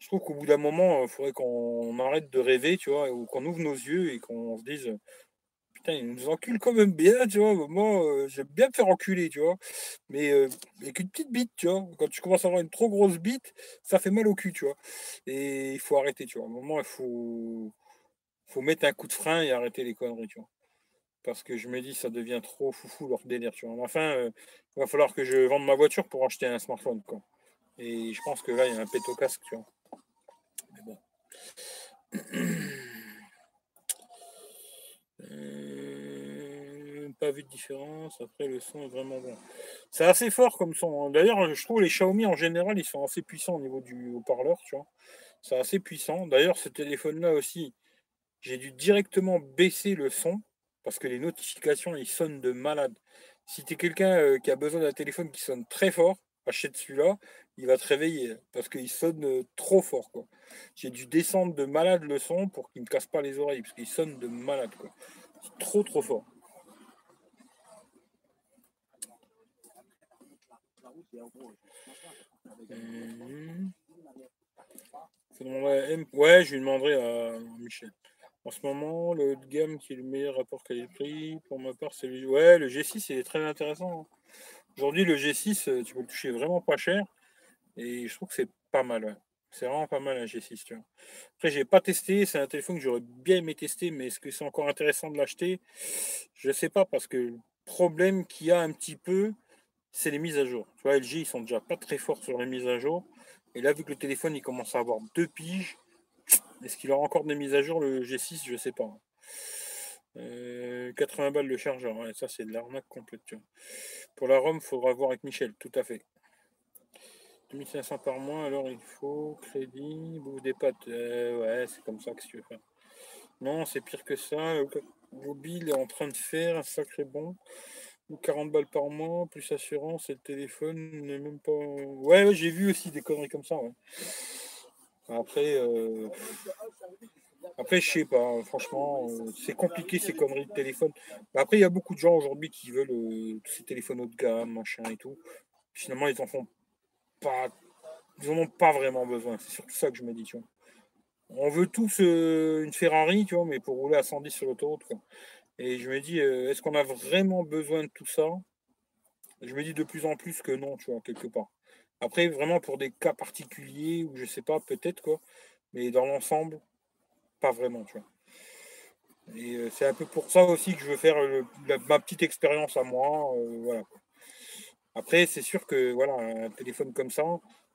je trouve qu'au bout d'un moment, il faudrait qu'on arrête de rêver, tu vois, ou qu'on ouvre nos yeux et qu'on se dise putain, ils nous enculent quand même bien, tu vois. Moi, euh, j'aime bien me faire enculer, tu vois. Mais euh, avec une petite bite, tu vois. Quand tu commences à avoir une trop grosse bite, ça fait mal au cul, tu vois. Et il faut arrêter, tu vois. À un moment, il faut, faut mettre un coup de frein et arrêter les conneries, tu vois parce que je me dis ça devient trop foufou leur délire. Tu vois. Enfin, euh, il va falloir que je vende ma voiture pour acheter un smartphone. Quoi. Et je pense que là, il y a un au casque. Tu vois. Mais bon. Euh, pas vu de différence. Après, le son est vraiment bon. C'est assez fort comme son. Hein. D'ailleurs, je trouve les Xiaomi en général, ils sont assez puissants au niveau du haut-parleur. Tu vois. C'est assez puissant. D'ailleurs, ce téléphone-là aussi, j'ai dû directement baisser le son parce que les notifications, ils sonnent de malade. Si tu es quelqu'un euh, qui a besoin d'un téléphone qui sonne très fort, achète celui-là, il va te réveiller parce qu'il sonne euh, trop fort. Quoi. J'ai dû descendre de malade le son pour qu'il ne me casse pas les oreilles parce qu'il sonne de malade. Quoi. C'est trop trop fort. Mmh. Ouais, je lui demanderai à Michel. En ce moment, le haut de gamme qui est le meilleur rapport qualité-prix, pour ma part, c'est le... Ouais, le G6, il est très intéressant. Hein. Aujourd'hui, le G6, euh, tu peux le toucher vraiment pas cher. Et je trouve que c'est pas mal. C'est vraiment pas mal un G6. Tu vois. Après, pas testé. C'est un téléphone que j'aurais bien aimé tester, mais est-ce que c'est encore intéressant de l'acheter? Je sais pas, parce que le problème qu'il y a un petit peu, c'est les mises à jour. Tu vois, LG, ils sont déjà pas très forts sur les mises à jour. Et là, vu que le téléphone, il commence à avoir deux piges, est-ce qu'il aura encore des mises à jour le G6 Je sais pas. 80 euh, balles le chargeur, ça c'est de l'arnaque complète. Pour la ROM, il faudra voir avec Michel, tout à fait. 2500 par mois, alors il faut crédit, bouffe des pâtes. Euh, ouais, c'est comme ça que tu veux faire. Non, c'est pire que ça. Le mobile est en train de faire un sacré bon. 40 balles par mois, plus assurance et le téléphone même pas. Ouais, j'ai vu aussi des conneries comme ça. Ouais. Après, euh, après, je sais pas, franchement, euh, c'est compliqué ces conneries de téléphone. Après, il y a beaucoup de gens aujourd'hui qui veulent euh, ces téléphones haut de gamme, machin et tout. Finalement, ils en font pas, ils en ont pas vraiment besoin. C'est surtout ça que je me dis, tu vois. On veut tous une Ferrari, tu vois, mais pour rouler à 110 sur l'autoroute, Et je me dis, est-ce qu'on a vraiment besoin de tout ça? Je me dis de plus en plus que non, tu vois, quelque part. Après, vraiment pour des cas particuliers, ou je sais pas, peut-être quoi. Mais dans l'ensemble, pas vraiment. Et euh, c'est un peu pour ça aussi que je veux faire ma petite expérience à moi. Euh, voilà. Après, c'est sûr que voilà, un téléphone comme ça,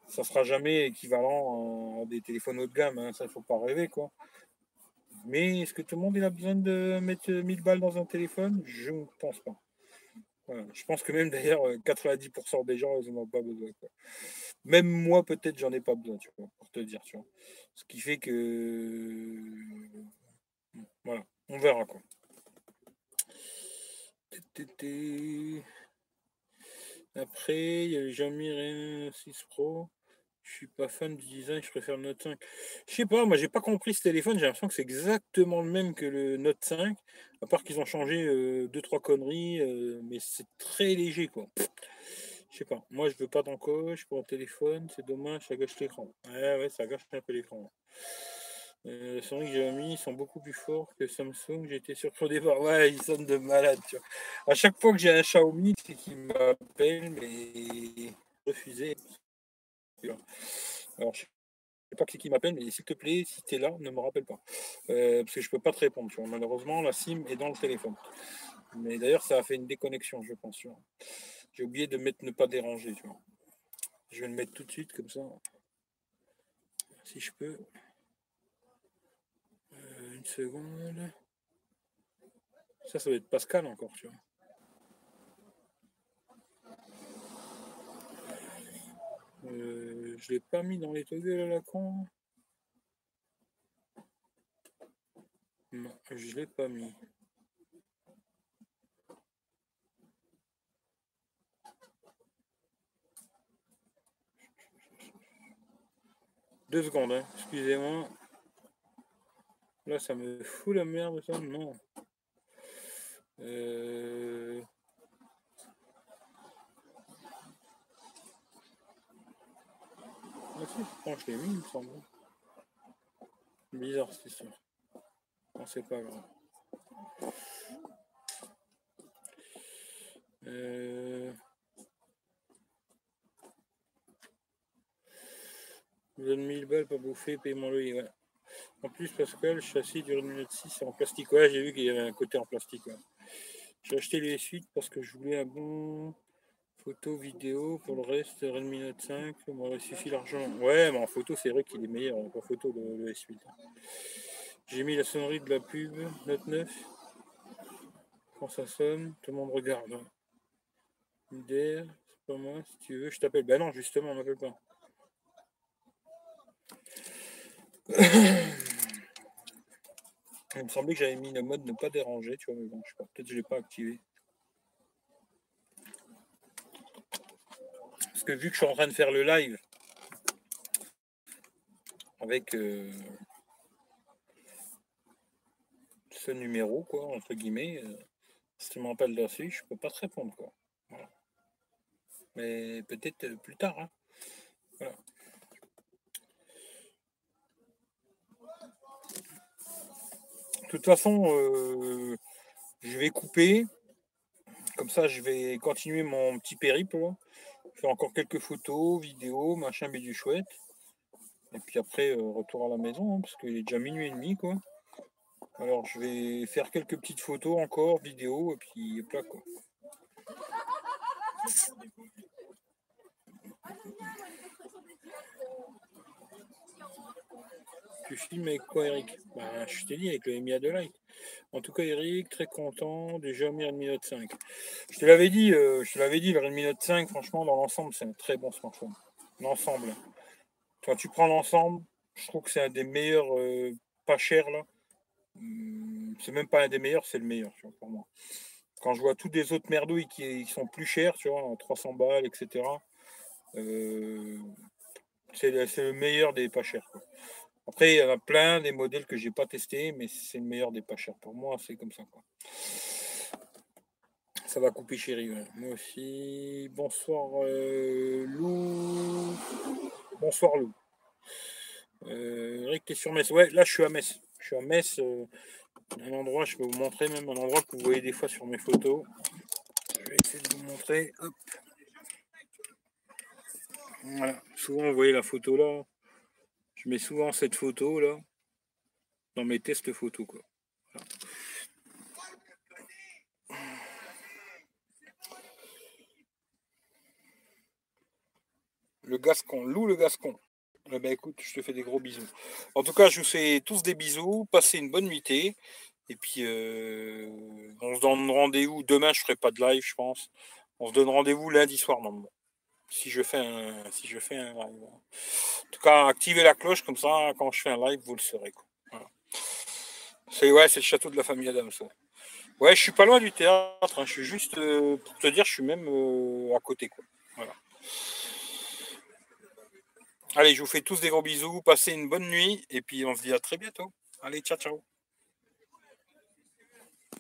ça sera jamais équivalent à des téléphones haut de gamme. Hein, ça, il faut pas rêver, quoi. Mais est-ce que tout le monde a besoin de mettre 1000 balles dans un téléphone? Je ne pense pas. Je pense que même d'ailleurs 90% des gens, ils n'en ont pas besoin. Même moi, peut-être, j'en ai pas besoin, tu vois, pour te dire, tu vois. Ce qui fait que voilà, on verra quoi. Après, il y a le Xiaomi 6 Pro. Je suis pas fan du design, je préfère le Note 5. Je sais pas, moi j'ai pas compris ce téléphone, j'ai l'impression que c'est exactement le même que le Note 5, à part qu'ils ont changé 2 euh, deux trois conneries, euh, mais c'est très léger quoi. Je sais pas, moi je veux pas d'encoche pour un téléphone, c'est dommage, ça gâche l'écran. Ouais ouais, ça gâche un peu l'écran. Euh, que j'ai mis sont beaucoup plus forts que Samsung. J'étais surpris au départ. Ouais, ils sonnent de malade. Tu vois. À chaque fois que j'ai un Xiaomi, c'est qu'ils m'appellent, mais refusé. Alors, je sais pas qui, m'appelle, mais s'il te plaît, si tu es là, ne me rappelle pas. Euh, parce que je peux pas te répondre. Malheureusement, la SIM est dans le téléphone. Mais d'ailleurs, ça a fait une déconnexion, je pense. J'ai oublié de mettre ne pas déranger. Tu vois. Je vais le mettre tout de suite, comme ça. Si je peux. Euh, une seconde. Ça, ça va être Pascal encore, tu vois. Euh, je l'ai pas mis dans les toggles à la con. Non, je l'ai pas mis. Deux secondes, hein. excusez-moi. Là, ça me fout la merde, ça. Non. Euh... je je l'ai me. Bizarre cette histoire. Non, c'est pas grave. Euh... Vous donne 1000 balles pour bouffer, paiement le ouais. En plus, Pascal, le châssis du Note 6 c'est en plastique. Ouais, j'ai vu qu'il y avait un côté en plastique. J'ai acheté les suites parce que je voulais un bon photo, vidéo. Pour le reste, Redmi Note 5, il m'aurait suffi l'argent. Ouais, mais en photo, c'est vrai qu'il est meilleur en photo, le, S8. J'ai mis la sonnerie de la pub Note 9. Quand ça sonne, tout le monde regarde. Idée, c'est pas moi, si tu veux, je t'appelle. Ben non, justement, on m'appelle pas. Il me semblait que j'avais mis le mode ne pas déranger, tu vois, mais bon, je sais pas, peut-être que je l'ai pas activé. Que vu que je suis en train de faire le live avec euh, ce numéro, quoi, entre guillemets, euh, si tu m'appelles dessus, je peux pas te répondre, quoi. Mais peut-être euh, plus tard, hein. De toute façon, euh, je vais couper. Comme ça, je vais continuer mon petit périple. Faire encore quelques photos, vidéos, machin, mais du chouette. Et puis après, euh, retour à la maison, hein, parce qu'il est déjà minuit et demi, quoi. Alors, je vais faire quelques petites photos encore, vidéos, et puis plat, quoi. Tu filmes avec quoi, Eric? Bah, Je t'ai dit, avec le MIA de Light. En tout cas, Eric, très content du Xiaomi Redmi Note 5. Je te l'avais dit, euh, je te l'avais dit, le Redmi Note 5, franchement, dans l'ensemble, c'est un très bon smartphone. L'ensemble. Quand tu prends l'ensemble, je trouve que c'est un des meilleurs, euh, pas cher là. Hmm, c'est même pas un des meilleurs, c'est le meilleur, pour moi. Quand je vois tous les autres merdouilles qui, sont plus chers, tu vois, 300 balles, etc. Euh, c'est le, meilleur des pas chers. Après, il y en a plein des modèles que j'ai pas testés, mais c'est le meilleur des pas chers. Pour moi, c'est comme ça. Quoi. Ça va couper chéri. Moi aussi. Bonsoir euh, Lou. Bonsoir Lou. Euh, Eric, tu es sur Metz. Ouais, là je suis à Metz. Je suis à Metz. Euh, un endroit, je peux vous montrer même un endroit que vous voyez des fois sur mes photos. Je vais essayer de vous montrer. Voilà. Souvent, vous voyez la photo là. Je mets souvent cette photo là dans mes tests photos. Quoi. Le Gascon, Lou le Gascon. Eh ben, écoute, je te fais des gros bisous. En tout cas, je vous fais tous des bisous. Passez une bonne nuitée. Et puis, euh, on se donne rendez-vous. Demain, je ne ferai pas de live, je pense. On se donne rendez-vous lundi soir, normalement si je fais un, si je fais un live. En tout cas, activez la cloche comme ça, quand je fais un live, vous le saurez. C'est ouais, c'est le château de la famille Adams. Ouais, je suis pas loin du théâtre. Hein. Je suis juste euh, pour te dire, je suis même euh, à côté. Quoi. Allez, je vous fais tous des gros bisous. Passez une bonne nuit et puis on se dit à très bientôt. Allez, ciao, ciao.